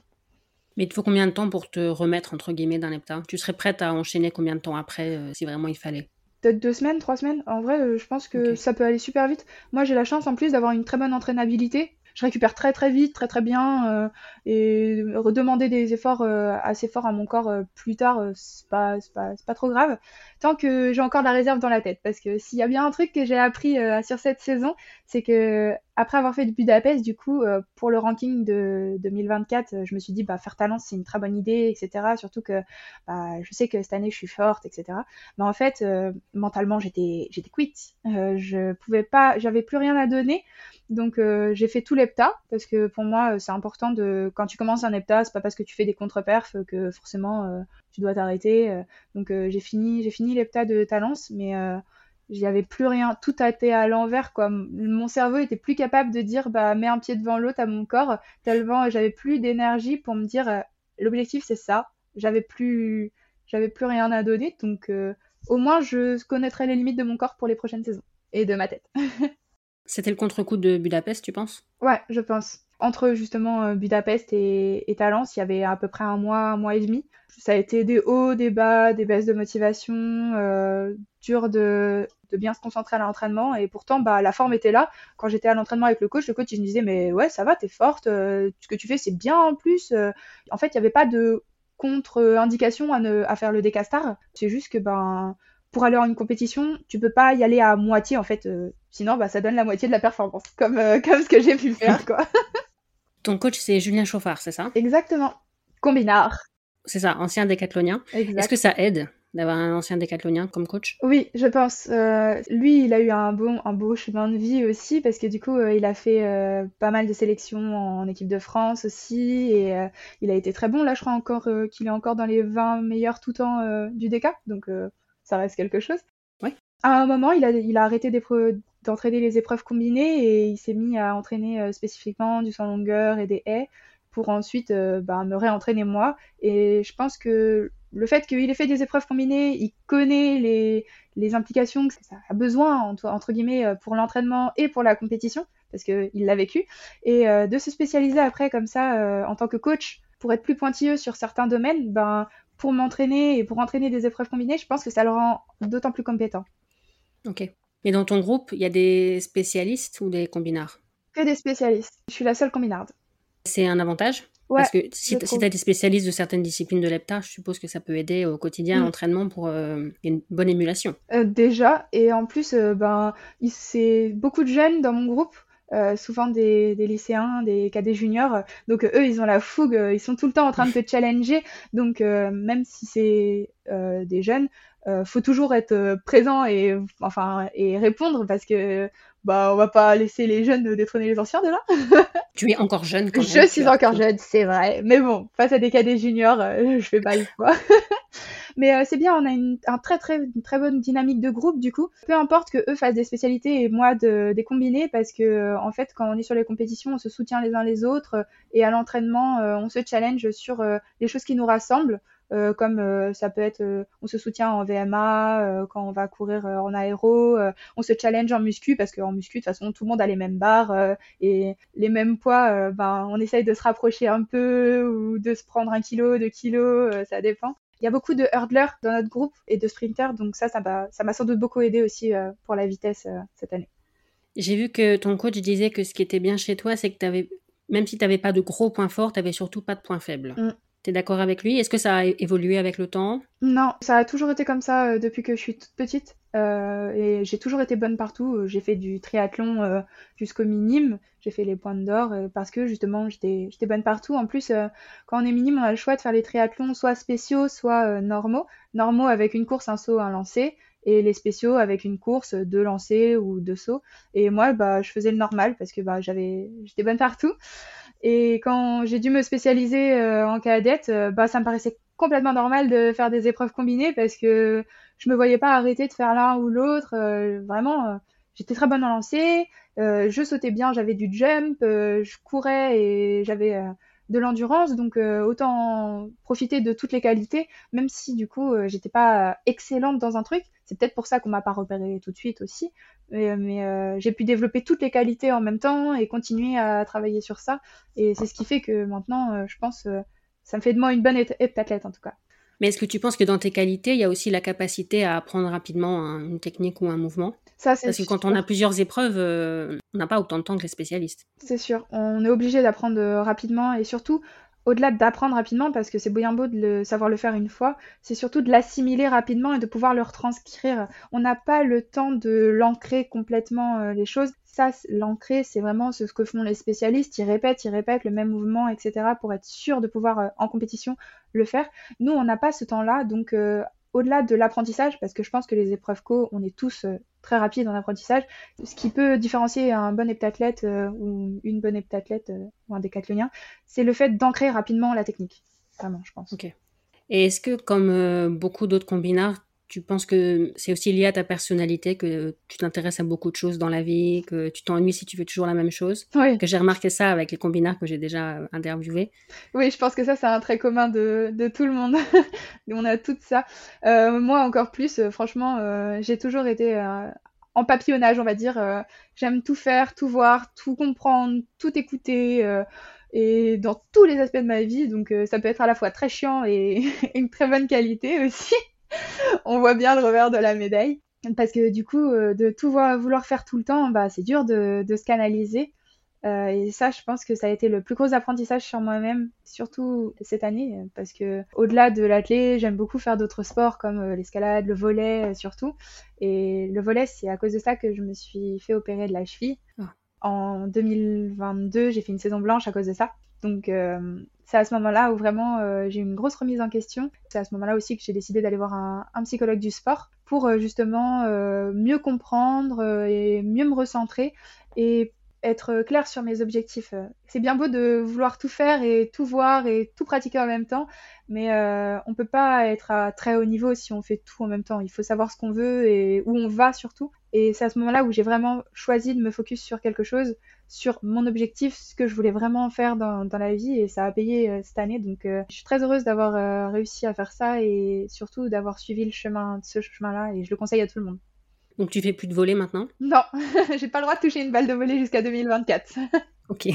Mais il te faut combien de temps pour te remettre, entre guillemets, d'un lepta Tu serais prête à enchaîner combien de temps après, euh, si vraiment il fallait? Peut-être deux semaines, trois semaines. En vrai, euh, je pense que ça peut aller super vite. Moi, j'ai la chance en plus d'avoir une très bonne entraînabilité je récupère très très vite, très très bien, euh, et redemander des efforts euh, assez forts à mon corps euh, plus tard, c'est pas, pas, pas trop grave, tant que j'ai encore de la réserve dans la tête. Parce que s'il y a bien un truc que j'ai appris sur cette saison, c'est que après avoir fait Budapest, du coup, pour le ranking de 2024, je me suis dit, bah, faire talent, c'est une très bonne idée, etc. Surtout que bah, je sais que cette année, je suis forte, etc. Mais en fait, mentalement, j'étais, j'étais quitte. je pouvais pas, j'avais plus rien à donner. Donc euh, j'ai fait tout l'hepta parce que pour moi euh, c'est important de quand tu commences un hepta, c'est pas parce que tu fais des contre-perfs que forcément euh, tu dois t'arrêter. donc j'ai fini j'ai fini l'hepta de Talence mais j'y avais plus rien, tout a été à l'envers quoi. Mon cerveau était plus capable de dire bah mets un pied devant l'autre à mon corps tellement j'avais plus d'énergie pour me dire l'objectif c'est ça. J'avais plus j'avais plus rien à donner donc au moins je connaîtrais les limites de mon corps pour les prochaines saisons et de ma tête. C'était le contre-coup de Budapest, tu penses? Ouais, je pense. Entre justement euh, Budapest et, et, Talence, il y avait à peu près un mois, un mois et demi. Ça a été des hauts, des bas, des baisses de motivation, euh, dur de, bien se concentrer à l'entraînement. Et pourtant, bah, la forme était là. Quand j'étais à l'entraînement avec le coach, le coach me disait mais ouais, ça va, t'es forte, euh, ce que tu fais c'est bien en plus. En fait, il n'y avait pas de contre-indication à, faire le décastar. C'est juste que ben pour aller en une compétition, tu peux pas y aller à moitié en fait, sinon bah, ça donne la moitié de la performance, comme, comme ce que j'ai pu faire quoi. Ton coach c'est Julien Chauffard, c'est ça? Exactement, combinard. C'est ça, ancien décathlonien. Est-ce que ça aide d'avoir un ancien décathlonien comme coach? Oui, je pense. Euh, lui, il a eu un bon, un beau chemin de vie aussi parce que du coup, il a fait pas mal de sélections en équipe de France aussi et il a été très bon. Là, je crois encore qu'il est encore dans les 20 meilleurs tout temps du DK, donc ça reste quelque chose. Oui. À un moment, il a, il a arrêté d'entraîner les épreuves combinées et il s'est mis à entraîner euh, spécifiquement du sans longueur et des haies pour ensuite euh, bah, me réentraîner moi. Et je pense que le fait qu'il ait fait des épreuves combinées, il connaît les, les implications que ça a besoin, entre guillemets, euh, pour l'entraînement et pour la compétition, parce qu'il l'a vécu. Et de se spécialiser après comme ça en tant que coach pour être plus pointilleux sur certains domaines, ben, pour m'entraîner et pour entraîner des épreuves combinées, je pense que ça le rend d'autant plus compétent. Ok. Et dans ton groupe, il y a des spécialistes ou des combinards? Que des spécialistes. Je suis la seule combinarde. C'est un avantage? Ouais, Parce que si tu as des spécialistes de certaines disciplines de l'EPTA, je suppose que ça peut aider au quotidien à mm. l'entraînement pour euh, une bonne émulation. Euh, déjà, et en plus, euh, ben, c'est beaucoup de jeunes dans mon groupe. Euh, souvent des, lycéens, des cadets juniors. Donc eux, ils ont la fougue, ils sont tout le temps en train de te challenger. Donc même si c'est des jeunes, faut toujours être présent et enfin et répondre parce que bah on va pas laisser les jeunes détrôner les anciens de là. tu es encore jeune quand même. Je suis encore jeune, c'est vrai. Mais bon, face à des cadets juniors, je fais pas le choix. Mais euh, c'est bien, on a une, un très, très, très bonne dynamique de groupe du coup. Peu importe que eux fassent des spécialités et moi de, des combinés parce que euh, en fait quand on est sur les compétitions, on se soutient les uns les autres et à l'entraînement, euh, on se challenge sur les choses qui nous rassemblent. Comme ça peut être on se soutient en VMA quand on va courir en aéro, on se challenge en muscu parce qu'en muscu de toute façon tout le monde a les mêmes barres et les mêmes poids, ben on essaye de se rapprocher un peu ou de se prendre un kilo, deux kilos, ça dépend. Il y a beaucoup de hurdlers dans notre groupe et de sprinters, donc ça, ça m'a sans doute beaucoup aidé aussi euh, pour la vitesse euh, cette année. J'ai vu que ton coach disait que ce qui était bien chez toi, c'est que avais, même si tu n'avais pas de gros points forts, tu n'avais surtout pas de points faibles. Mm. Tu es d'accord avec lui? Est-ce que ça a évolué avec le temps? Non, ça a toujours été comme ça euh, depuis que je suis toute petite. Euh, et j'ai toujours été bonne partout. J'ai fait du triathlon euh, jusqu'au minime. J'ai fait les points d'or parce que justement j'étais bonne partout. En plus, quand on est minime, on a le choix de faire les triathlons soit spéciaux, soit normaux. Normaux avec une course, un saut, un lancer. Et les spéciaux avec une course, deux lancers ou deux sauts. Et moi, bah, je faisais le normal parce que bah, j'étais bonne partout. Et quand j'ai dû me spécialiser euh, en cadette, euh, bah, ça me paraissait complètement normal de faire des épreuves combinées parce que je me voyais pas arrêter de faire l'un ou l'autre. Euh, vraiment, j'étais très bonne en lancer, je sautais bien, j'avais du jump, je courais et j'avais de l'endurance, donc autant profiter de toutes les qualités, même si du coup j'étais pas excellente dans un truc. C'est peut-être pour ça qu'on m'a pas repéré tout de suite aussi, mais, euh, j'ai pu développer toutes les qualités en même temps et continuer à travailler sur ça. Et c'est ce qui fait que maintenant, euh, je pense, euh, ça me fait de moi une bonne heptathlète en tout cas. Mais est-ce que tu penses que dans tes qualités, il y a aussi la capacité à apprendre rapidement une technique ou un mouvement? Ça, Parce que quand on a plusieurs épreuves, on n'a pas autant de temps que les spécialistes. C'est sûr, on est obligé d'apprendre rapidement et surtout, au-delà d'apprendre rapidement, parce que c'est bien beau de le, savoir le faire une fois, c'est surtout de l'assimiler rapidement et de pouvoir le retranscrire. On n'a pas le temps de l'ancrer complètement euh, les choses. Ça, l'ancrer, c'est vraiment ce que font les spécialistes. Ils répètent, ils répètent le même mouvement, etc. pour être sûr de pouvoir euh, en compétition le faire. Nous, on n'a pas ce temps-là, donc euh, au-delà de l'apprentissage, parce que je pense que les épreuves co, on est tous très rapides en apprentissage, ce qui peut différencier un bon heptathlète euh, ou une bonne heptathlète euh, ou un décathlonien, c'est le fait d'ancrer rapidement la technique. Vraiment, je pense. Ok. Et est-ce que, comme beaucoup d'autres combinards, tu penses que c'est aussi lié à ta personnalité, que tu t'intéresses à beaucoup de choses dans la vie, que tu t'ennuies si tu fais toujours la même chose? Oui. Que j'ai remarqué ça avec les combinards que j'ai déjà interviewés. Oui, je pense que ça, c'est un trait commun de, de tout le monde. On a tout ça. Euh, moi, encore plus, euh, franchement, euh, j'ai toujours été en papillonnage, on va dire. J'aime tout faire, tout voir, tout comprendre, tout écouter et dans tous les aspects de ma vie. Donc ça peut être à la fois très chiant et une très bonne qualité aussi. on voit bien le revers de la médaille. Parce que du coup, euh, de tout vouloir faire tout le temps, bah, c'est dur de, se canaliser. Euh, et ça, je pense que ça a été le plus gros apprentissage sur moi-même, surtout cette année, parce que au-delà de l'athlé, j'aime beaucoup faire d'autres sports comme euh, l'escalade, le volet surtout. Et le volet, c'est à cause de ça que je me suis fait opérer de la cheville. Ah. En 2022, j'ai fait une saison blanche à cause de ça. Donc c'est à ce moment-là où vraiment euh, j'ai eu une grosse remise en question. C'est à ce moment-là aussi que j'ai décidé d'aller voir un, psychologue du sport pour euh, justement euh, mieux comprendre et mieux me recentrer et être clair sur mes objectifs. C'est bien beau de vouloir tout faire et tout voir et tout pratiquer en même temps, mais on peut pas être à très haut niveau si on fait tout en même temps. Il faut savoir ce qu'on veut et où on va surtout. Et c'est à ce moment-là où j'ai vraiment choisi de me focus sur quelque chose sur mon objectif, ce que je voulais vraiment faire dans, la vie et ça a payé euh, cette année. Donc euh, je suis très heureuse d'avoir euh, réussi à faire ça et surtout d'avoir suivi le chemin, ce chemin-là et je le conseille à tout le monde. Donc tu fais plus de voler maintenant? Non, j'ai pas le droit de toucher une balle de voler jusqu'à 2024. ok.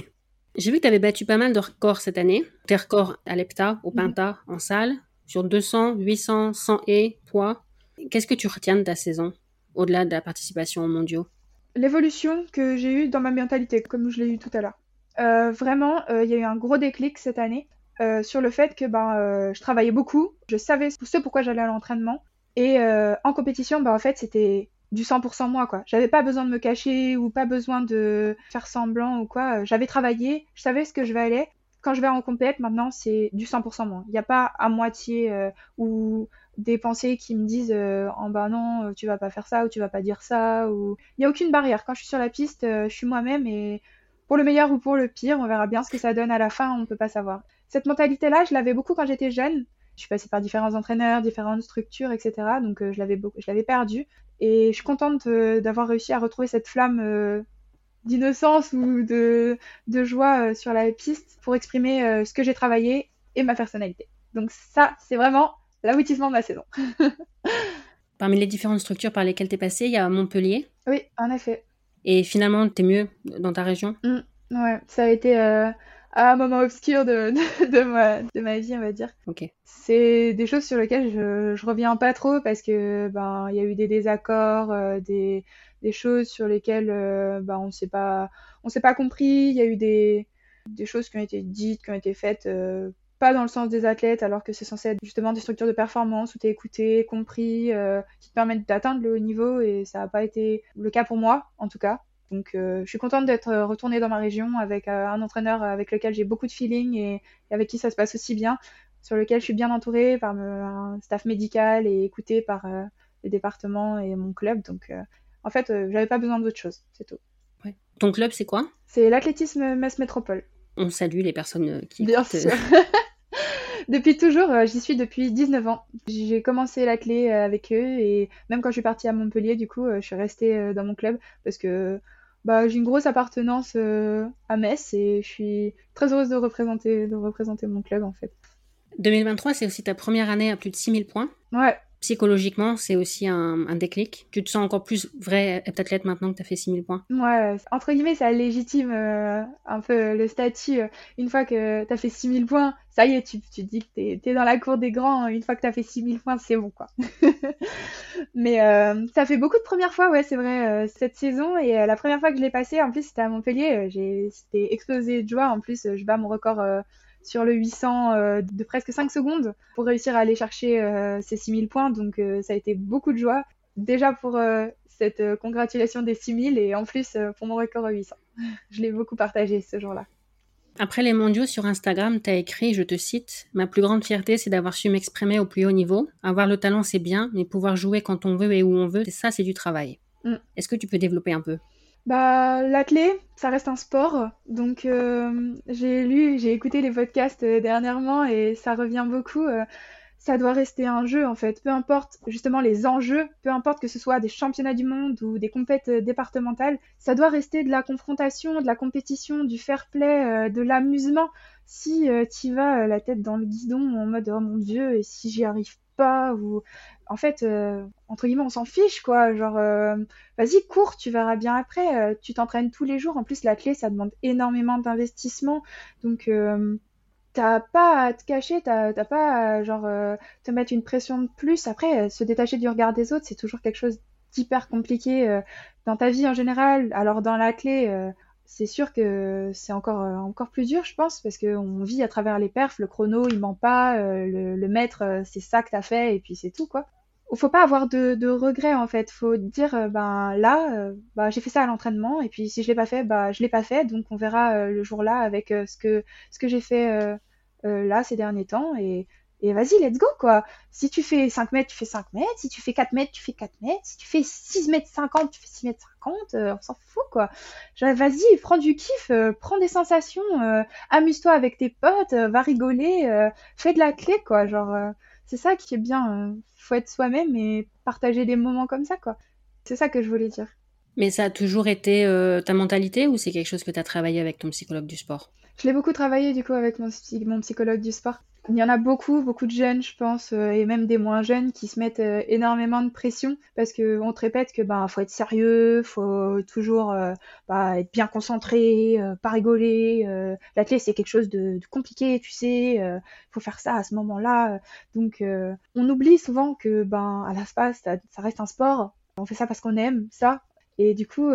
J'ai vu que tu avais battu pas mal de records cette année. Tes records à l'EPTA, au Penta, en salle, sur 200, 800, 100 et poids. Qu'est-ce que tu retiens de ta saison, au-delà de la participation aux mondiaux? L'évolution que j'ai eue dans ma mentalité, comme je l'ai eu tout à l'heure. Euh, vraiment, euh, il y a eu un gros déclic cette année euh, sur le fait que ben, je travaillais beaucoup, je savais ce pourquoi j'allais à l'entraînement, et en compétition, ben, en fait, c'était du 100% moi, quoi. J'avais pas besoin de me cacher ou pas besoin de faire semblant ou quoi. J'avais travaillé, je savais ce que je vais aller. Quand je vais en compète, maintenant, c'est du 100% moi. Il n'y a pas à moitié ou des pensées qui me disent en bah non, tu vas pas faire ça ou tu vas pas dire ça ou il y a aucune barrière. Quand je suis sur la piste, je suis moi-même et pour le meilleur ou pour le pire, on verra bien ce que ça donne à la fin, on peut pas savoir. Cette mentalité-là, je l'avais beaucoup quand j'étais jeune. Je suis passée par différents entraîneurs, différentes structures, etc. Donc je l'avais je l'avais perdu et je suis contente d'avoir réussi à retrouver cette flamme d'innocence ou de, de joie sur la piste pour exprimer ce que j'ai travaillé et ma personnalité. Donc ça, c'est vraiment l'aboutissement de ma saison. Parmi les différentes structures par lesquelles tu es passée, il y a Montpellier. Oui, en effet. Et finalement, tu es mieux dans ta région? Mmh, Ouais, ça a été euh, un moment obscur de, de, ma, de ma vie, on va dire. Ok. C'est des choses sur lesquelles je, je reviens pas trop parce que ben il y a eu des désaccords, euh, des, des choses sur lesquelles euh, ben, on s'est pas on s'est pas compris. Il y a eu des, des choses qui ont été dites, qui ont été faites pas dans le sens des athlètes, alors que c'est censé être justement des structures de performance où tu es écouté, compris, euh, qui te permettent d'atteindre le haut niveau, et ça n'a pas été le cas pour moi, en tout cas. Donc euh, je suis contente d'être retournée dans ma région avec euh, un entraîneur avec lequel j'ai beaucoup de feeling et, avec qui ça se passe aussi bien, sur lequel je suis bien entourée par un staff médical et écoutée par le département et mon club. Donc en fait, j'avais pas besoin d'autre chose, c'est tout. Ton club, c'est quoi? C'est l'athlétisme Metz Métropole. On salue les personnes qui. Bien sûr. depuis toujours, euh, j'y suis depuis 19 ans. J'ai commencé la clé euh, avec eux et même quand je suis partie à Montpellier, du coup, euh, je suis restée dans mon club parce que bah, j'ai une grosse appartenance à Metz et je suis très heureuse de représenter, de représenter mon club en fait. 2023, c'est aussi ta première année à plus de 6000 points? Ouais, psychologiquement, c'est aussi un, déclic. Tu te sens encore plus vrai athlète maintenant que tu as fait 6000 points Ouais, entre guillemets, ça légitime euh, un peu le statut. Une fois que tu as fait 6000 points, ça y est, tu, tu dis que tu es, dans la cour des grands. Une fois que tu as fait 6000 points, c'est bon, quoi. Mais euh, ça fait beaucoup de premières fois, ouais, c'est vrai, euh, cette saison. Et la première fois que je l'ai passé, en plus, c'était à Montpellier. j'ai C'était explosé de joie. En plus, je bats mon record sur le 800 euh, de presque 5 secondes pour réussir à aller chercher euh, ces 6000 points. Donc euh, ça a été beaucoup de joie. Déjà pour cette congratulation des 6000 et en plus pour mon record à 800. Je l'ai beaucoup partagé ce jour-là. Après les mondiaux sur Instagram, tu as écrit, je te cite, Ma plus grande fierté, c'est d'avoir su m'exprimer au plus haut niveau. Avoir le talent, c'est bien, mais pouvoir jouer quand on veut et où on veut, ça, c'est du travail. Mm. Est-ce que tu peux développer un peu? Bah, l'athlé, ça reste un sport. Donc, euh, j'ai lu, j'ai écouté les podcasts euh, dernièrement et ça revient beaucoup. Euh, ça doit rester un jeu en fait. Peu importe justement les enjeux, peu importe que ce soit des championnats du monde ou des compètes départementales, ça doit rester de la confrontation, de la compétition, du fair play, de l'amusement. Si tu vas la tête dans le guidon en mode oh mon dieu, et si j'y arrive pas ou en fait, euh, entre guillemets, on s'en fiche, quoi. Genre, euh, vas-y, cours, tu verras bien après. Euh, tu t'entraînes tous les jours. En plus, la clé, ça demande énormément d'investissement. Donc, t'as pas à te cacher, t'as pas à, genre, te mettre une pression de plus. Après, se détacher du regard des autres, c'est toujours quelque chose d'hyper compliqué dans ta vie en général. Alors, dans la clé, c'est sûr que c'est encore, encore plus dur, je pense, parce qu'on vit à travers les perfs. Le chrono, il ment pas. le, le maître, c'est ça que t'as fait, et puis c'est tout, quoi faut pas avoir de, de regrets en fait. Faut dire euh, ben là, euh, bah, j'ai fait ça à l'entraînement et puis si je l'ai pas fait, bah je l'ai pas fait. Donc on verra euh, le jour là avec ce que ce que j'ai fait là ces derniers temps et et vas-y, let's go quoi. Si tu fais 5 mètres, tu fais 5 mètres. Si tu fais 4 mètres, tu fais 4 mètres. Si tu fais 6 mètres 50, tu fais 6 mètres 50. on s'en fout quoi. Vas-y, prends du kiff, prends des sensations, amuse-toi avec tes potes, va rigoler, fais de la clé quoi. Genre c'est ça qui est bien. Il faut être soi-même et partager des moments comme ça, quoi. C'est ça que je voulais dire. Mais ça a toujours été euh, ta mentalité ou c'est quelque chose que tu as travaillé avec ton psychologue du sport? Je l'ai beaucoup travaillé du coup avec mon, mon psychologue du sport. Il y en a beaucoup, beaucoup de jeunes, je pense, euh, et même des moins jeunes qui se mettent euh, énormément de pression parce que on te répète que bah faut être sérieux, faut toujours euh, bah, être bien concentré, pas rigoler. la clé c'est quelque chose de, compliqué, tu sais, faut faire ça à ce moment-là. Donc on oublie souvent que ben à ça, ça reste un sport. On fait ça parce qu'on aime ça. Et du coup,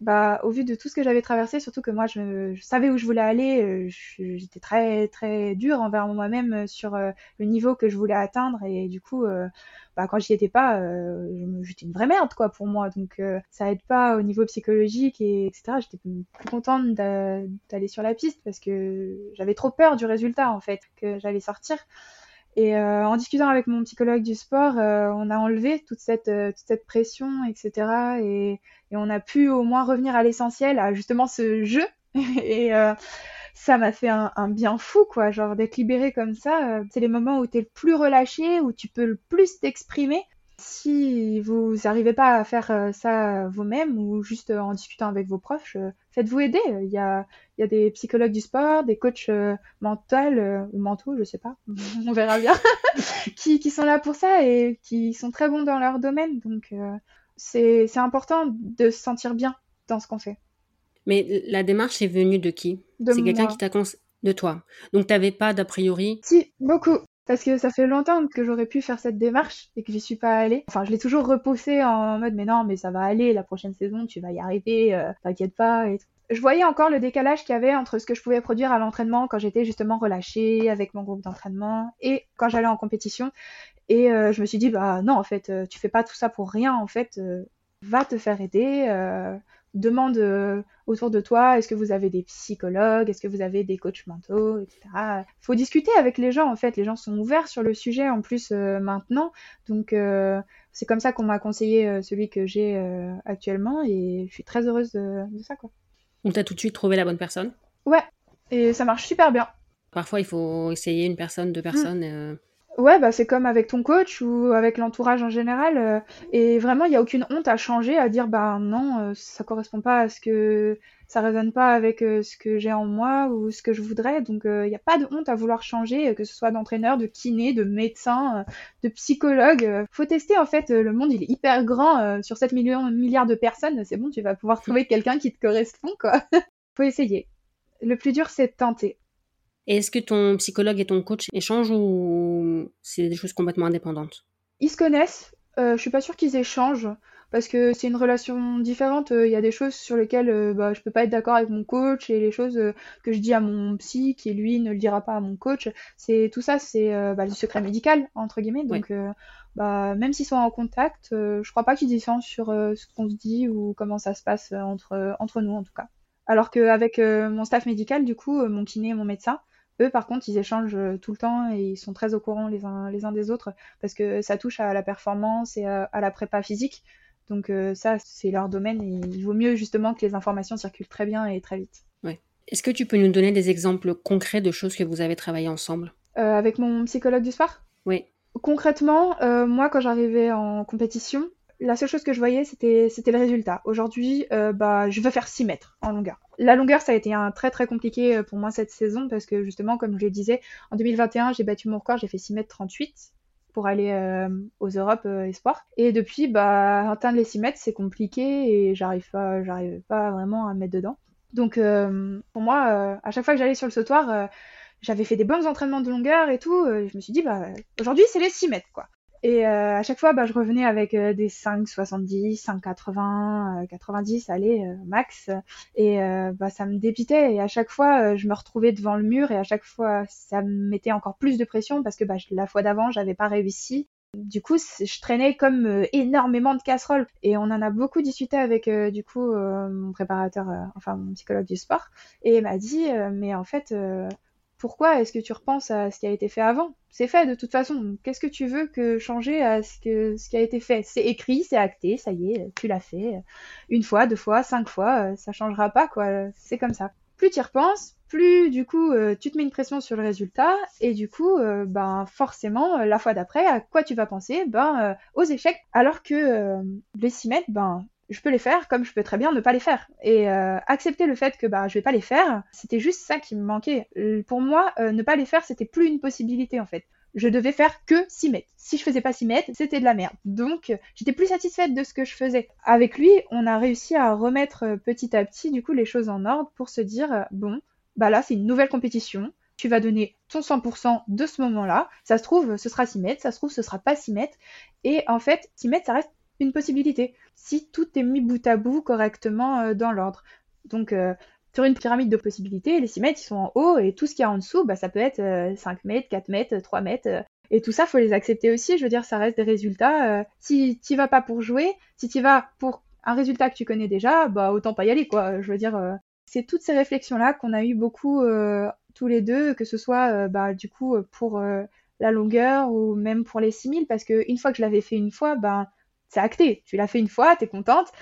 bah, au vu de tout ce que j'avais traversé, surtout que moi, je, savais où je voulais aller, euh, j'étais très, très dure envers moi-même euh, sur euh, le niveau que je voulais atteindre. Et du coup, bah, quand j'y étais pas, j'étais une vraie merde, quoi, pour moi. Donc, ça aide pas au niveau psychologique, et etc. J'étais plus contente d'aller sur la piste parce que j'avais trop peur du résultat, en fait, que j'allais sortir. Et en discutant avec mon psychologue du sport, on a enlevé toute cette, cette pression, etc. Et, et, on a pu au moins revenir à l'essentiel, à justement ce jeu. et ça m'a fait un, un, bien fou, quoi. Genre d'être libéré comme ça, c'est les moments où tu es le plus relâché, où tu peux le plus t'exprimer. Si vous n'arrivez pas à faire euh, ça vous-même ou juste euh, en discutant avec vos proches, euh, faites-vous aider. Il y a, il y a des psychologues du sport, des coachs mentaux ou mentaux, je sais pas, on verra bien, qui, qui, sont là pour ça et qui sont très bons dans leur domaine. Donc c'est important de se sentir bien dans ce qu'on fait. Mais la démarche est venue de qui? C'est quelqu'un qui t'a conseillé de toi. Donc tu n'avais pas d'a priori? Si, beaucoup. Parce que ça fait longtemps que j'aurais pu faire cette démarche et que j'y suis pas allée. Enfin, je l'ai toujours repoussé en mode mais non, mais ça va aller, la prochaine saison, tu vas y arriver, euh, t'inquiète pas Je voyais encore le décalage qu'il y avait entre ce que je pouvais produire à l'entraînement quand j'étais justement relâchée avec mon groupe d'entraînement et quand j'allais en compétition. Et euh, je me suis dit bah non en fait, euh, tu fais pas tout ça pour rien en fait, va te faire aider demande euh, autour de toi, est-ce que vous avez des psychologues, est-ce que vous avez des coachs mentaux, etc. Faut discuter avec les gens en fait, les gens sont ouverts sur le sujet en plus euh, maintenant, donc euh, c'est comme ça qu'on m'a conseillé celui que j'ai actuellement et je suis très heureuse de, ça quoi. On t'a tout de suite trouvé la bonne personne? Ouais, et ça marche super bien. Parfois il faut essayer une personne, deux personnes. Ouais, bah c'est comme avec ton coach ou avec l'entourage en général. Euh, et vraiment, il n'y a aucune honte à changer, à dire bah non, euh, ça correspond pas à ce que ça résonne pas avec euh, ce que j'ai en moi ou ce que je voudrais. Donc il n'y a pas de honte à vouloir changer, que ce soit d'entraîneur, de kiné, de médecin, de psychologue. Faut tester en fait. Le monde il est hyper grand sur 7 millions milliards de personnes. C'est bon, tu vas pouvoir trouver quelqu'un qui te correspond quoi. Faut essayer. Le plus dur c'est de tenter. Est-ce que ton psychologue et ton coach échangent ou c'est des choses complètement indépendantes? Ils se connaissent. Euh, je suis pas sûre qu'ils échangent parce que c'est une relation différente. Il y a des choses sur lesquelles euh, bah, je peux pas être d'accord avec mon coach et les choses euh, que je dis à mon psy qui lui ne le dira pas à mon coach. C'est tout ça, c'est euh, bah, le secret médical entre guillemets. Donc bah, même s'ils sont en contact, je crois pas qu'ils différencent sur ce qu'on se dit ou comment ça se passe entre entre nous en tout cas. Alors qu'avec mon staff médical, du coup, mon kiné et mon médecin, eux, par contre, ils échangent euh, tout le temps et ils sont très au courant les uns, les uns des autres parce que ça touche à la performance et à, la prépa physique. Donc euh, ça, c'est leur domaine et il vaut mieux justement que les informations circulent très bien et très vite. Ouais. Est-ce que tu peux nous donner des exemples concrets de choses que vous avez travaillé ensemble? Euh, Avec mon psychologue du sport Oui. Concrètement, moi, quand j'arrivais en compétition, la seule chose que je voyais, c'était, le résultat. Aujourd'hui, euh, bah, je veux faire 6 mètres en longueur. La longueur, ça a été un très très compliqué euh, pour moi cette saison parce que justement, comme je le disais, en 2021, j'ai battu mon record, j'ai fait 6 mètres 38 pour aller euh, aux Europes Espoir. Et depuis, bah, atteindre les 6 mètres, c'est compliqué et j'arrive pas, pas vraiment à me mettre dedans. Donc, pour moi, à chaque fois que j'allais sur le sautoir, j'avais fait des bons entraînements de longueur et tout. je me suis dit, bah, aujourd'hui, c'est les 6 mètres, quoi. Et euh, à chaque fois, bah, je revenais avec euh, des 5,70, 5,80, 90, allez, euh, max. Et bah, ça me dépitait. Et à chaque fois, je me retrouvais devant le mur. Et à chaque fois, ça me mettait encore plus de pression parce que bah, la fois d'avant, j'avais pas réussi. Du coup, je traînais comme énormément de casseroles. Et on en a beaucoup discuté avec, du coup, mon préparateur, enfin, mon psychologue du sport. Et il m'a dit, mais en fait pourquoi est-ce que tu repenses à ce qui a été fait avant? C'est fait de toute façon. Qu'est-ce que tu veux que changer à ce, que, ce qui a été fait? C'est écrit, c'est acté, ça y est, tu l'as fait. Une fois, deux fois, cinq fois, euh, ça changera pas, quoi. C'est comme ça. Plus tu y repenses, plus du coup euh, tu te mets une pression sur le résultat et du coup euh, ben forcément la fois d'après à quoi tu vas penser? Ben aux échecs alors que les 6 mètres ben je peux les faire comme je peux très bien ne pas les faire. Et euh, accepter le fait que bah je vais pas les faire, c'était juste ça qui me manquait. Pour moi, euh, ne pas les faire, c'était plus une possibilité en fait. Je devais faire que 6 mètres. Si je faisais pas 6 mètres, c'était de la merde. Donc j'étais plus satisfaite de ce que je faisais. Avec lui, on a réussi à remettre euh, petit à petit du coup les choses en ordre pour se dire bon, bah là c'est une nouvelle compétition. Tu vas donner ton 100% de ce moment-là. Ça se trouve, ce sera 6 mètres. Ça se trouve, ce sera pas 6 mètres. Et en fait, 6 mètres, ça reste une possibilité, si tout est mis bout à bout correctement euh, dans l'ordre. Donc, euh, sur une pyramide de possibilités, les 6 mètres, ils sont en haut, et tout ce qu'il y a en dessous, bah, ça peut être 5 euh, mètres, 4 mètres, 3 mètres. et tout ça, faut les accepter aussi. Je veux dire, ça reste des résultats. si tu vas pas pour jouer, si tu vas pour un résultat que tu connais déjà, bah autant pas y aller, quoi. Je veux dire, c'est toutes ces réflexions-là qu'on a eu beaucoup tous les deux, que ce soit bah, du coup pour la longueur ou même pour les 6000 parce que une fois que je l'avais fait une fois, ben c'est acté. Tu l'as fait une fois, t'es contente,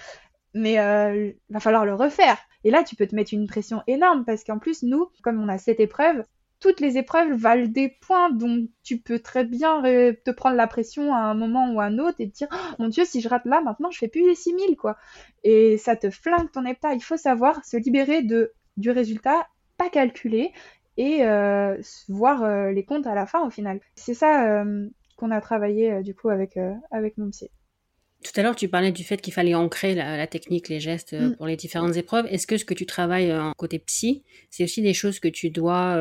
mais euh, va falloir le refaire. Et là, tu peux te mettre une pression énorme parce qu'en plus, nous, comme on a cette épreuve, toutes les épreuves valent des points, donc tu peux très bien te prendre la pression à un moment ou à un autre et te dire oh, mon Dieu, si je rate là, maintenant je fais plus les 6000 quoi. Et ça te flingue ton hepta. Il faut savoir se libérer de, du résultat, pas calculer et euh, voir euh, les comptes à la fin au final. C'est ça euh, qu'on a travaillé du coup avec, avec mon psy. Tout à l'heure, tu parlais du fait qu'il fallait ancrer la, technique, les gestes mm. pour les différentes épreuves. Est-ce que ce que tu travailles en côté psy, c'est aussi des choses que tu dois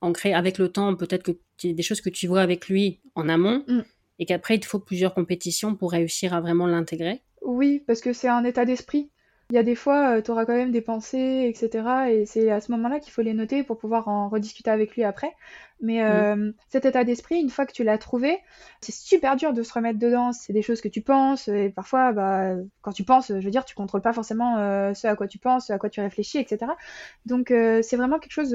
ancrer avec le temps? Peut-être que des choses que tu vois avec lui en amont mm. et qu'après, il te faut plusieurs compétitions pour réussir à vraiment l'intégrer? Oui, parce que c'est un état d'esprit. Il y a des fois, euh, tu auras quand même des pensées, etc. Et c'est à ce moment-là qu'il faut les noter pour pouvoir en rediscuter avec lui après. Mais mm. euh, cet état d'esprit, une fois que tu l'as trouvé, c'est super dur de se remettre dedans. C'est des choses que tu penses. Et parfois, bah, quand tu penses, je veux dire, tu contrôles pas forcément euh, ce à quoi tu penses, ce à quoi tu réfléchis, etc. Donc, euh, c'est vraiment quelque chose,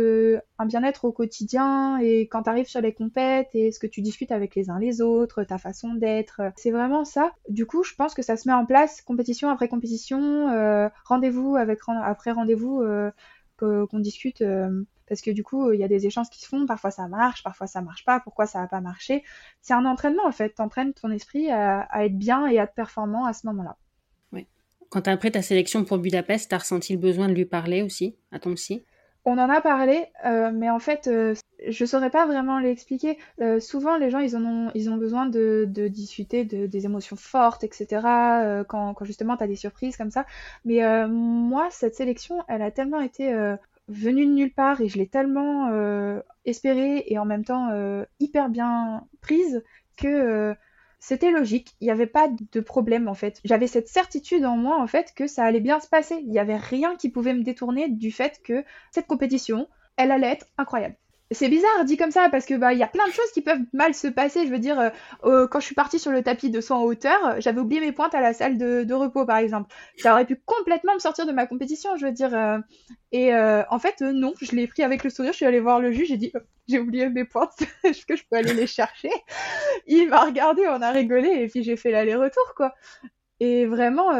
un bien-être au quotidien. Et quand tu arrives sur les compètes et ce que tu discutes avec les uns les autres, ta façon d'être, c'est vraiment ça. Du coup, je pense que ça se met en place compétition après compétition, rendez-vous avec après rendez-vous, qu'on discute parce que du coup, il y a des échanges qui se font, parfois ça marche, parfois ça marche pas, pourquoi ça va pas marcher. C'est un entraînement en fait, t'entraînes ton esprit à, être bien et à être performant à ce moment-là. Oui. Quand tu as pris ta sélection pour Budapest, tu as ressenti le besoin de lui parler aussi à ton psy? On en a parlé, euh, mais en fait, euh, je saurais pas vraiment l'expliquer. Euh, souvent, les gens, ils, en ont, ils ont besoin de, discuter de, des émotions fortes, etc., quand, quand, justement tu as des surprises comme ça. Mais moi, cette sélection, elle a tellement été venue de nulle part et je l'ai tellement euh, espérée et en même temps euh, hyper bien prise que euh, c'était logique. Il n'y avait pas de problème en fait. J'avais cette certitude en moi en fait que ça allait bien se passer. Il n'y avait rien qui pouvait me détourner du fait que cette compétition, elle allait être incroyable c'est bizarre dit comme ça parce que bah il y a plein de choses qui peuvent mal se passer. Je veux dire, euh, euh, quand je suis partie sur le tapis de saut en hauteur, j'avais oublié mes pointes à la salle de, repos par exemple. Ça aurait pu complètement me sortir de ma compétition, je veux dire. Euh, et en fait non, je l'ai pris avec le sourire. Je suis allée voir le juge, j'ai dit oh, j'ai oublié mes pointes, est-ce que je peux aller les chercher? Il m'a regardé, on a rigolé et puis j'ai fait l'aller-retour quoi. Et vraiment,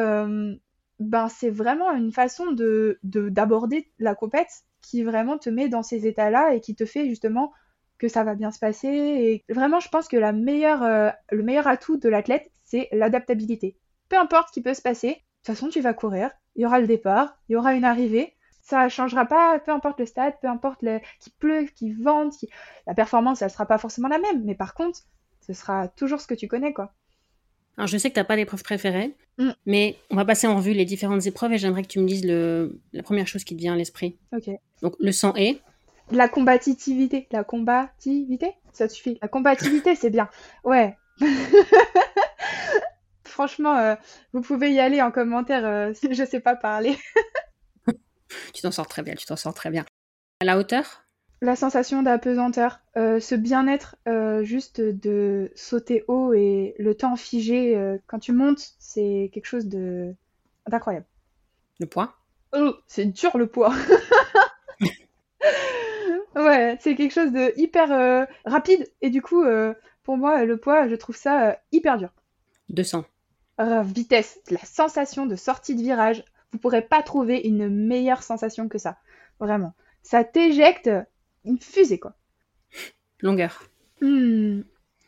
ben c'est vraiment une façon de d'aborder la compète qui vraiment te met dans ces états-là et qui te fait justement que ça va bien se passer. Et vraiment, je pense que la meilleure, euh, le meilleur atout de l'athlète, c'est l'adaptabilité. Peu importe ce qui peut se passer, de toute façon, tu vas courir, il y aura le départ, il y aura une arrivée. Ça ne changera pas, peu importe le stade, peu importe le... qu'il pleut, qu'il vente, la performance, elle sera pas forcément la même. Mais par contre, ce sera toujours ce que tu connais, quoi. Alors, je sais que tu n'as pas d'épreuve préférée, mm. mais on va passer en revue les différentes épreuves et j'aimerais que tu me dises le... la première chose qui te vient à l'esprit. Ok. Donc, le sang est? La combativité. La combativité? Ça suffit. La combativité, c'est bien. Ouais. Franchement, euh, vous pouvez y aller en commentaire euh, si je sais pas parler. tu t'en sors très bien, tu t'en sors très bien. À la hauteur? La sensation d'apesanteur, euh, ce bien-être euh, juste de sauter haut et le temps figé euh, quand tu montes, c'est quelque chose de d'incroyable. Le poids? Oh, c'est dur le poids. ouais, c'est quelque chose de hyper rapide et du coup, pour moi, le poids, je trouve ça hyper dur. 200. vitesse, la sensation de sortie de virage, vous pourrez pas trouver une meilleure sensation que ça, vraiment. Ça t'éjecte une fusée, quoi. Longueur. Hmm.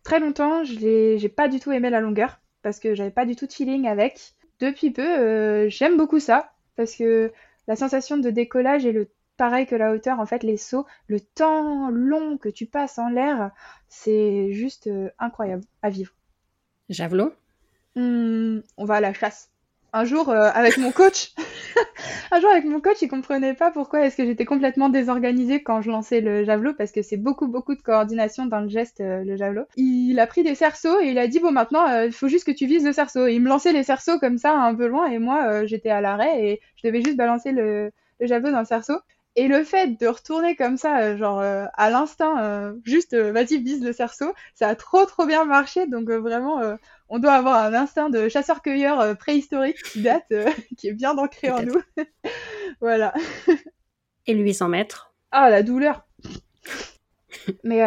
Très longtemps, je j'ai pas du tout aimé la longueur parce que j'avais pas du tout de feeling avec. Depuis peu, euh, j'aime beaucoup ça parce que la sensation de décollage et le pareil que la hauteur, en fait, les sauts, le temps long que tu passes en l'air, c'est juste euh, incroyable à vivre. Javelot hmm, On va à la chasse un jour euh, avec mon coach, un jour avec mon coach, il comprenait pas pourquoi est-ce que j'étais complètement désorganisée quand je lançais le javelot parce que c'est beaucoup beaucoup de coordination dans le geste euh, le javelot. Il a pris des cerceaux et il a dit bon maintenant euh, il faut juste que tu vises le cerceau. Et il me lançait les cerceaux comme ça un peu loin et moi j'étais à l'arrêt et je devais juste balancer le, le javelot dans le cerceau. Et le fait de retourner comme ça, genre à l'instinct, juste vas-y vise le cerceau, ça a trop trop bien marché. Donc vraiment, on doit avoir un instinct de chasseur-cueilleur euh, préhistorique qui date, euh, qui est bien ancré en nous. voilà. Et le 800 mètres? Ah, la douleur Mais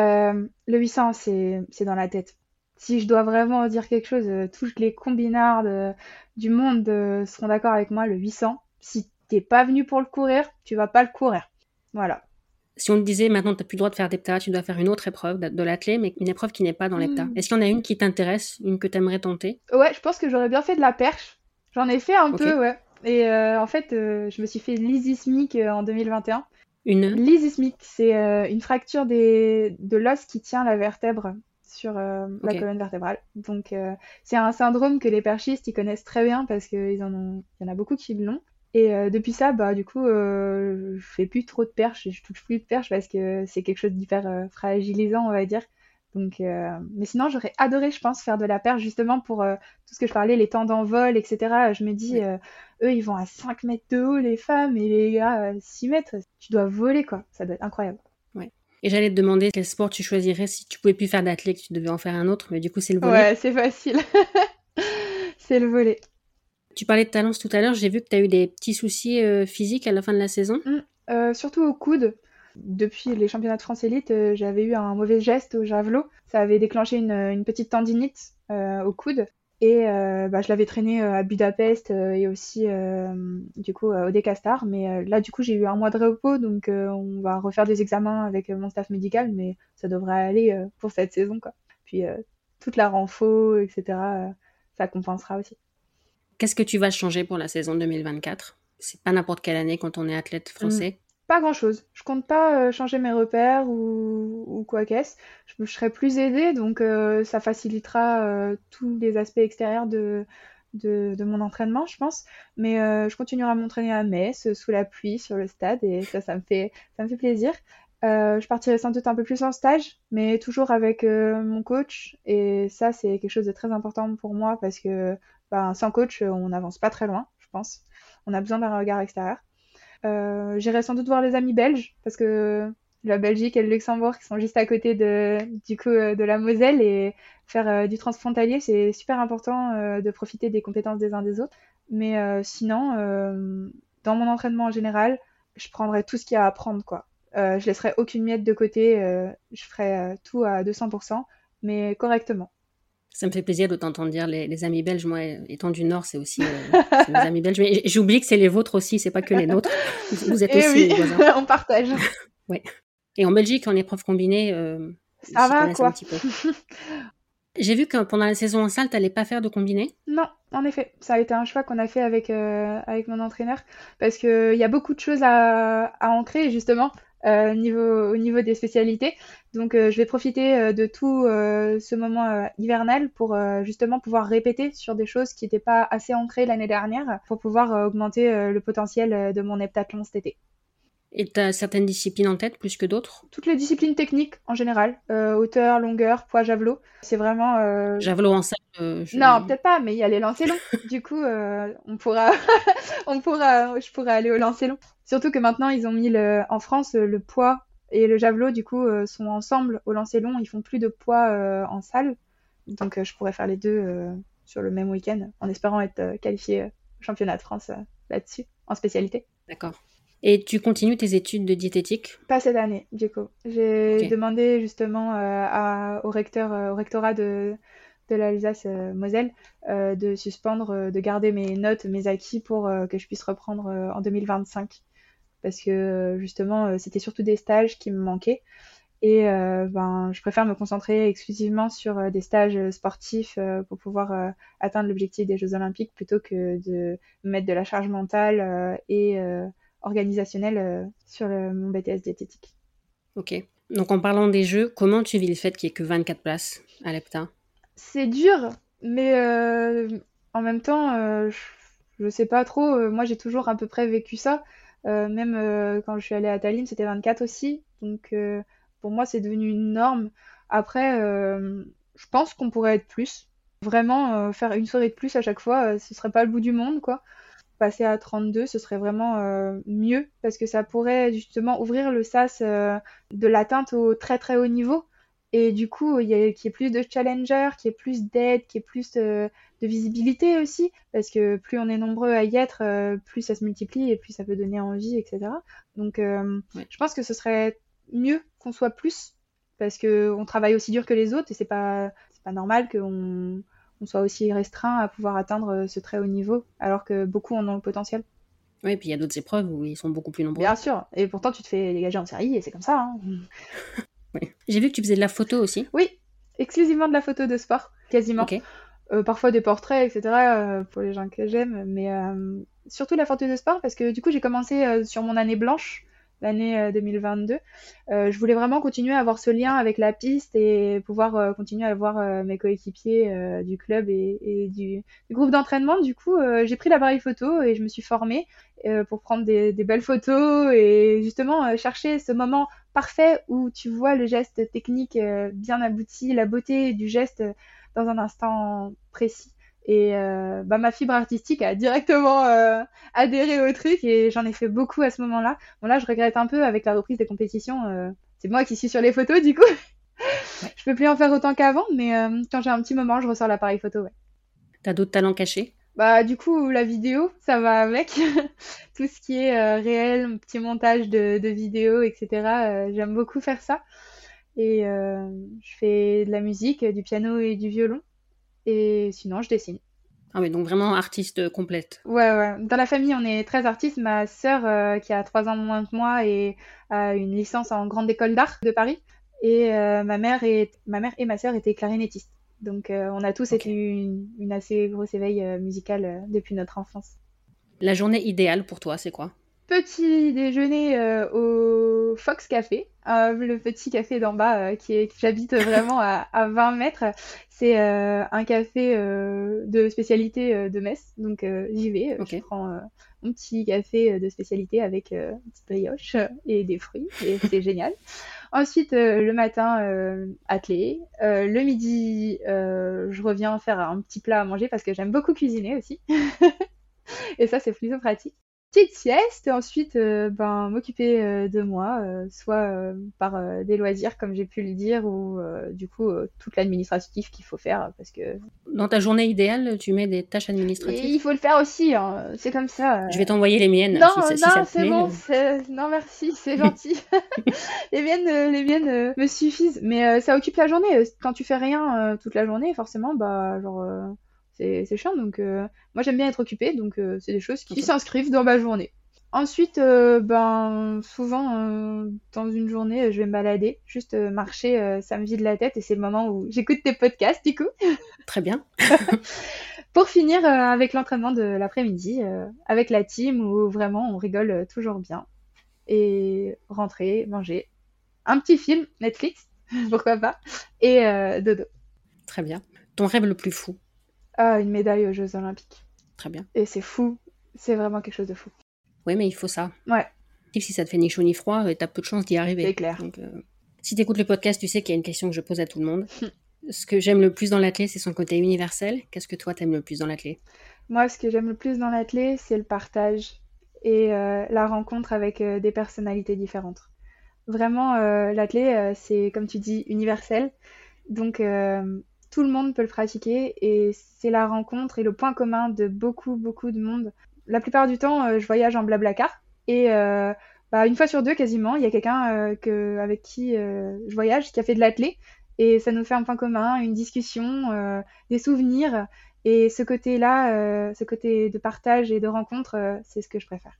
le 800, c'est dans la tête. Si je dois vraiment dire quelque chose, tous les combinards du monde seront d'accord avec moi, le 800. Si t'es pas venu pour le courir, tu vas pas le courir. Voilà. Si on te disait maintenant tu n'as plus le droit de faire d'hepta, tu dois faire une autre épreuve de l'athlé, mais une épreuve qui n'est pas dans l'hepta. Hmm. Est-ce qu'il y en a une qui t'intéresse, une que tu aimerais tenter? Ouais, je pense que j'aurais bien fait de la perche. J'en ai fait un peu, ouais. Et euh, en fait, euh, je me suis fait l'isismique euh, en 2021. Une L'isismique, c'est une fracture des... de l'os qui tient la vertèbre sur la colonne vertébrale. Donc, c'est un syndrome que les perchistes ils connaissent très bien parce qu'il y en a beaucoup qui l'ont. Et depuis ça, bah, du coup, je fais plus trop de perches, je touche plus de perches parce que c'est quelque chose d'hyper fragilisant, on va dire. Donc, euh, mais sinon, j'aurais adoré, je pense, faire de la perche justement pour euh, tout ce que je parlais, les temps d'envol, etc. Je me dis, euh, eux, ils vont à 5 mètres de haut, les femmes, et les gars, 6 mètres. Tu dois voler, quoi. Ça doit être incroyable. Ouais. Et j'allais te demander quel sport tu choisirais si tu pouvais plus faire d'athlète, que tu devais en faire un autre, mais du coup, c'est le volet. Ouais, c'est facile. c'est le volet. Tu parlais de talence tout à l'heure, j'ai vu que tu as eu des petits soucis physiques à la fin de la saison. Mmh. surtout au coude. Depuis les championnats de France élite, euh, j'avais eu un mauvais geste au javelot. Ça avait déclenché une, petite tendinite euh, au coude. Et euh, bah, je l'avais traîné à Budapest et aussi du coup au Decastar. Mais là, du coup, j'ai eu un mois de repos, donc on va refaire des examens avec mon staff médical, mais ça devrait aller pour cette saison. Puis toute la renfo, etc., ça compensera aussi. Qu'est-ce que tu vas changer pour la saison 2024 C'est pas n'importe quelle année quand on est athlète français. Pas grand chose. Je compte pas euh, changer mes repères ou, quoi qu'est-ce. Je, serai plus aidée, donc euh, ça facilitera euh, tous les aspects extérieurs de, de, mon entraînement, je pense. Mais je continuerai à m'entraîner à Metz, sous la pluie, sur le stade, et ça, ça me fait, ça me fait plaisir. je partirai sans doute un peu plus en stage, mais toujours avec mon coach. Et ça, c'est quelque chose de très important pour moi parce que ben, sans coach, on n'avance pas très loin, je pense. On a besoin d'un regard extérieur. Euh, j'irai sans doute voir les amis belges parce que la Belgique et le Luxembourg qui sont juste à côté de, euh, la Moselle et faire euh, du transfrontalier, c'est super important de profiter des compétences des uns des autres. Mais sinon, dans mon entraînement en général, je prendrai tout ce qu'il y a à prendre. Quoi. je laisserai aucune miette de côté, je ferai tout à 200%, mais correctement. Ça me fait plaisir de t'entendre dire les, amis belges. Moi, étant du Nord, c'est aussi euh, les amis belges. Mais j'oublie que c'est les vôtres aussi, c'est pas que les nôtres. Vous êtes eh aussi oui, on partage. ouais. Et en Belgique, en épreuve combinée, euh, ça va quoi. J'ai vu que pendant la saison en salle, tu n'allais pas faire de combiné? Non, en effet. Ça a été un choix qu'on a fait avec, euh, avec mon entraîneur parce qu'il y a beaucoup de choses à, à ancrer justement. Euh, au niveau des spécialités. Donc euh, je vais profiter euh, de tout ce moment hivernal pour justement pouvoir répéter sur des choses qui n'étaient pas assez ancrées l'année dernière pour pouvoir augmenter le potentiel de mon heptathlon cet été. Et tu as certaines disciplines en tête plus que d'autres? Toutes les disciplines techniques en général. hauteur, longueur, poids, javelot. C'est vraiment. Javelot en salle Non, peut-être pas, mais il y a les lancers longs. du coup, on pourra. on pourra. Je pourrais aller au lancer long. Surtout que maintenant, ils ont mis le, en France le poids et le javelot, du coup, euh, sont ensemble au lancer long. Ils font plus de poids euh, en salle. Donc, euh, je pourrais faire les deux sur le même week-end en espérant être qualifié au championnat de France là-dessus, en spécialité. D'accord. Et tu continues tes études de diététique? Pas cette année, du coup. J'ai demandé justement au, recteur, au rectorat de, de l'Alsace-Moselle de suspendre, de garder mes notes, mes acquis pour que je puisse reprendre en 2025 parce que euh, justement, euh, c'était surtout des stages qui me manquaient. Et euh, ben, je préfère me concentrer exclusivement sur des stages sportifs pour pouvoir atteindre l'objectif des Jeux Olympiques plutôt que de mettre de la charge mentale et organisationnelle sur mon BTS diététique. Ok. Donc en parlant des Jeux, comment tu vis le fait qu'il n'y ait que 24 places à l'EPTA? C'est dur, mais en même temps, je ne sais pas trop. moi, j'ai toujours à peu près vécu ça. Euh, même euh, quand je suis allée à Tallinn, c'était 24 aussi. Donc euh, pour moi, c'est devenu une norme. Après, je pense qu'on pourrait être plus. Vraiment, faire une soirée de plus à chaque fois, ce serait pas le bout du monde, quoi. Passer à 32, ce serait vraiment mieux parce que ça pourrait justement ouvrir le sas de l'atteinte au très très haut niveau et du coup, il y a, qu'il y ait plus de challengers, qu'il y ait plus d'aide, qu'il y ait plus de, visibilité aussi, parce que plus on est nombreux à y être, euh, plus ça se multiplie et plus ça peut donner envie, etc. Donc, euh, je pense que ce serait mieux qu'on soit plus parce que on travaille aussi dur que les autres et c'est pas c'est pas normal qu'on soit aussi restreint à pouvoir atteindre ce très haut niveau, alors que beaucoup en ont le potentiel. Oui, et puis il y a d'autres épreuves où ils sont beaucoup plus nombreux. Bien sûr, et pourtant tu te fais dégager en série et c'est comme ça. Hein. oui. J'ai vu que tu faisais de la photo aussi. Oui, exclusivement de la photo de sport, quasiment. Euh, parfois des portraits, etc. Euh, pour les gens que j'aime, mais euh, surtout la photo de sport parce que du coup j'ai commencé sur mon année blanche l'année 2022. je voulais vraiment continuer à avoir ce lien avec la piste et pouvoir continuer à voir mes coéquipiers du club et, du, groupe d'entraînement. Du coup, j'ai pris l'appareil photo et je me suis formée pour prendre des, des, belles photos et justement chercher ce moment parfait où tu vois le geste technique bien abouti, la beauté du geste dans un instant précis. Et euh, bah, ma fibre artistique a directement euh, adhéré au truc et j'en ai fait beaucoup à ce moment-là. Bon là, je regrette un peu avec la reprise des compétitions. Euh, c'est moi qui suis sur les photos du coup. je peux plus en faire autant qu'avant, mais quand j'ai un petit moment, je ressors l'appareil photo. Ouais. T'as d'autres talents cachés? Bah du coup, la vidéo, ça va avec. Tout ce qui est réel, petit montage de, de vidéos, etc. J'aime beaucoup faire ça. Et je fais de la musique, du piano et du violon. Et sinon, je dessine. Ah oui, donc vraiment artiste complète. Ouais, ouais. Dans la famille, on est très artistes. Ma sœur, euh, qui a trois ans moins que moi, et a une licence en grande école d'art de Paris. Et euh, ma mère et ma mère et ma sœur étaient clarinettistes. Donc, euh, on a tous été une, une, assez grosse éveil musical depuis notre enfance. La journée idéale pour toi, c'est quoi? Petit déjeuner au Fox Café, le petit café d'en bas qui est, j'habite vraiment à, à, 20 mètres. C'est euh, un café euh, de spécialité euh, de Metz, donc j'y vais. Je prends mon petit café de spécialité avec une petite brioche et des fruits, et c'est génial. Ensuite, le matin, attelé. le midi, je reviens faire un petit plat à manger parce que j'aime beaucoup cuisiner aussi. et ça, c'est plutôt pratique petite sieste et ensuite euh, ben, m'occuper euh, de moi, euh, soit par des loisirs comme j'ai pu le dire ou du coup toute l'administratif qu'il faut faire parce que dans ta journée idéale tu mets des tâches administratives? il faut le faire aussi, hein, c'est comme ça. Je vais t'envoyer les miennes. Non, non, c'est bon, non merci, c'est gentil. les miennes, les miennes me suffisent, mais ça occupe la journée. Quand tu fais rien toute la journée, forcément, bah genre c'est chiant. Donc, euh, moi, j'aime bien être occupée. Donc, euh, c'est des choses qui s'inscrivent dans ma journée. Ensuite, euh, ben, souvent, dans une journée, je vais me balader. Juste marcher, ça me vide la tête. Et c'est le moment où j'écoute tes podcasts, du coup. Très bien. Pour finir avec l'entraînement de l'après-midi, avec la team, où vraiment on rigole toujours bien. Et rentrer, manger. Un petit film, Netflix, pourquoi pas. Et dodo. Très bien. Ton rêve le plus fou? Ah, une médaille aux Jeux Olympiques. Très bien. Et c'est fou. C'est vraiment quelque chose de fou. Oui, mais il faut ça. Ouais. Si ça te fait ni chaud ni froid, t'as peu de chances d'y arriver. C'est clair. Donc, euh, Si t'écoutes le podcast, tu sais qu'il y a une question que je pose à tout le monde. ce que j'aime le plus dans l'athlète, c'est son côté universel. Qu'est-ce que toi t'aimes le plus dans l'athlète Moi, ce que j'aime le plus dans l'athlète, c'est le partage et euh, la rencontre avec euh, des personnalités différentes. Vraiment, l'athlète, c'est comme tu dis, universel. Donc, tout le monde peut le pratiquer et c'est la rencontre et le point commun de beaucoup, beaucoup de monde. La plupart du temps, euh, je voyage en blablacar et euh, bah, une fois sur deux quasiment, il y a quelqu'un euh, avec qui je voyage qui a fait de l'athlé et ça nous fait un point commun, une discussion, des souvenirs et ce côté-là, ce côté de partage et de rencontre, c'est ce que je préfère.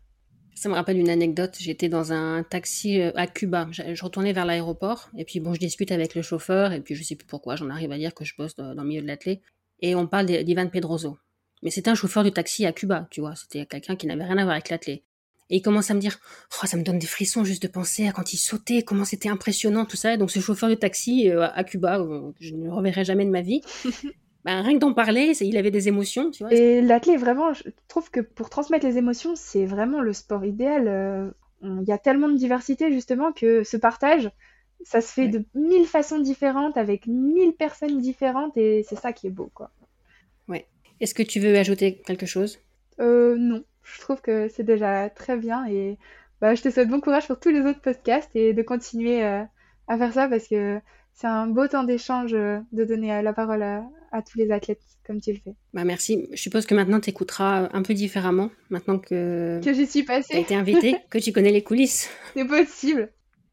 Ça me rappelle une anecdote. J'étais dans un taxi euh, à Cuba. Je, retournais vers l'aéroport et puis bon, je discute avec le chauffeur et puis je sais plus pourquoi. J'en arrive à dire que je bosse dans, le milieu de l'athlète et on parle d'Ivan Pedroso. Mais c'était un chauffeur de taxi à Cuba, tu vois. C'était quelqu'un qui n'avait rien à voir avec l'athlète. Et il commence à me dire, oh, ça me donne des frissons juste de penser à quand il sautait, comment c'était impressionnant, tout ça. Et donc ce chauffeur de taxi euh, à Cuba, euh, je ne le reverrai jamais de ma vie. Bah, rien que d'en parler, il avait des émotions, tu vois. Et l'athlète, vraiment, je trouve que pour transmettre les émotions, c'est vraiment le sport idéal. Euh, il y a tellement de diversité, justement, que ce partage, ça se fait de mille façons différentes, avec mille personnes différentes, et c'est ça qui est beau, quoi. Ouais. Est-ce que tu veux ajouter quelque chose? Euh, Non. Je trouve que c'est déjà très bien, et bah, je te souhaite bon courage pour tous les autres podcasts, et de continuer euh, à faire ça, parce que c'est un beau temps d'échange euh, de donner la parole à, à tous les athlètes comme tu le fais. Bah merci. Je suppose que maintenant tu écouteras un peu différemment, maintenant que, que j'y suis passée. Tu as été invitée, que tu connais les coulisses. C'est possible.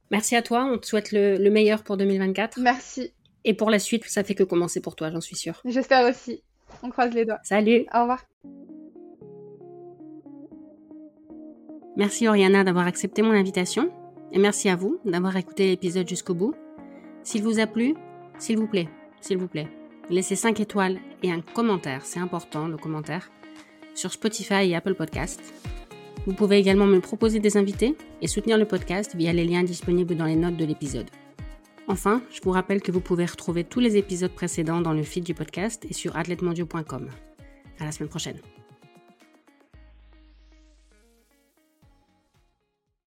Merci à toi, on te souhaite le, le meilleur pour 2024. Merci. Et pour la suite, ça fait que commencer pour toi, j'en suis sûre. J'espère aussi. On croise les doigts. Salut. Au revoir. Merci Oriana d'avoir accepté mon invitation et merci à vous d'avoir écouté l'épisode jusqu'au bout. S'il vous a plu, s'il vous plaît, s'il vous plaît, laissez 5 étoiles et un commentaire, c'est important le commentaire, sur Spotify et Apple Podcasts. Vous pouvez également me proposer des invités et soutenir le podcast via les liens disponibles dans les notes de l'épisode. Enfin, je vous rappelle que vous pouvez retrouver tous les épisodes précédents dans le feed du podcast et sur athlètemondiaux.com. À la semaine prochaine.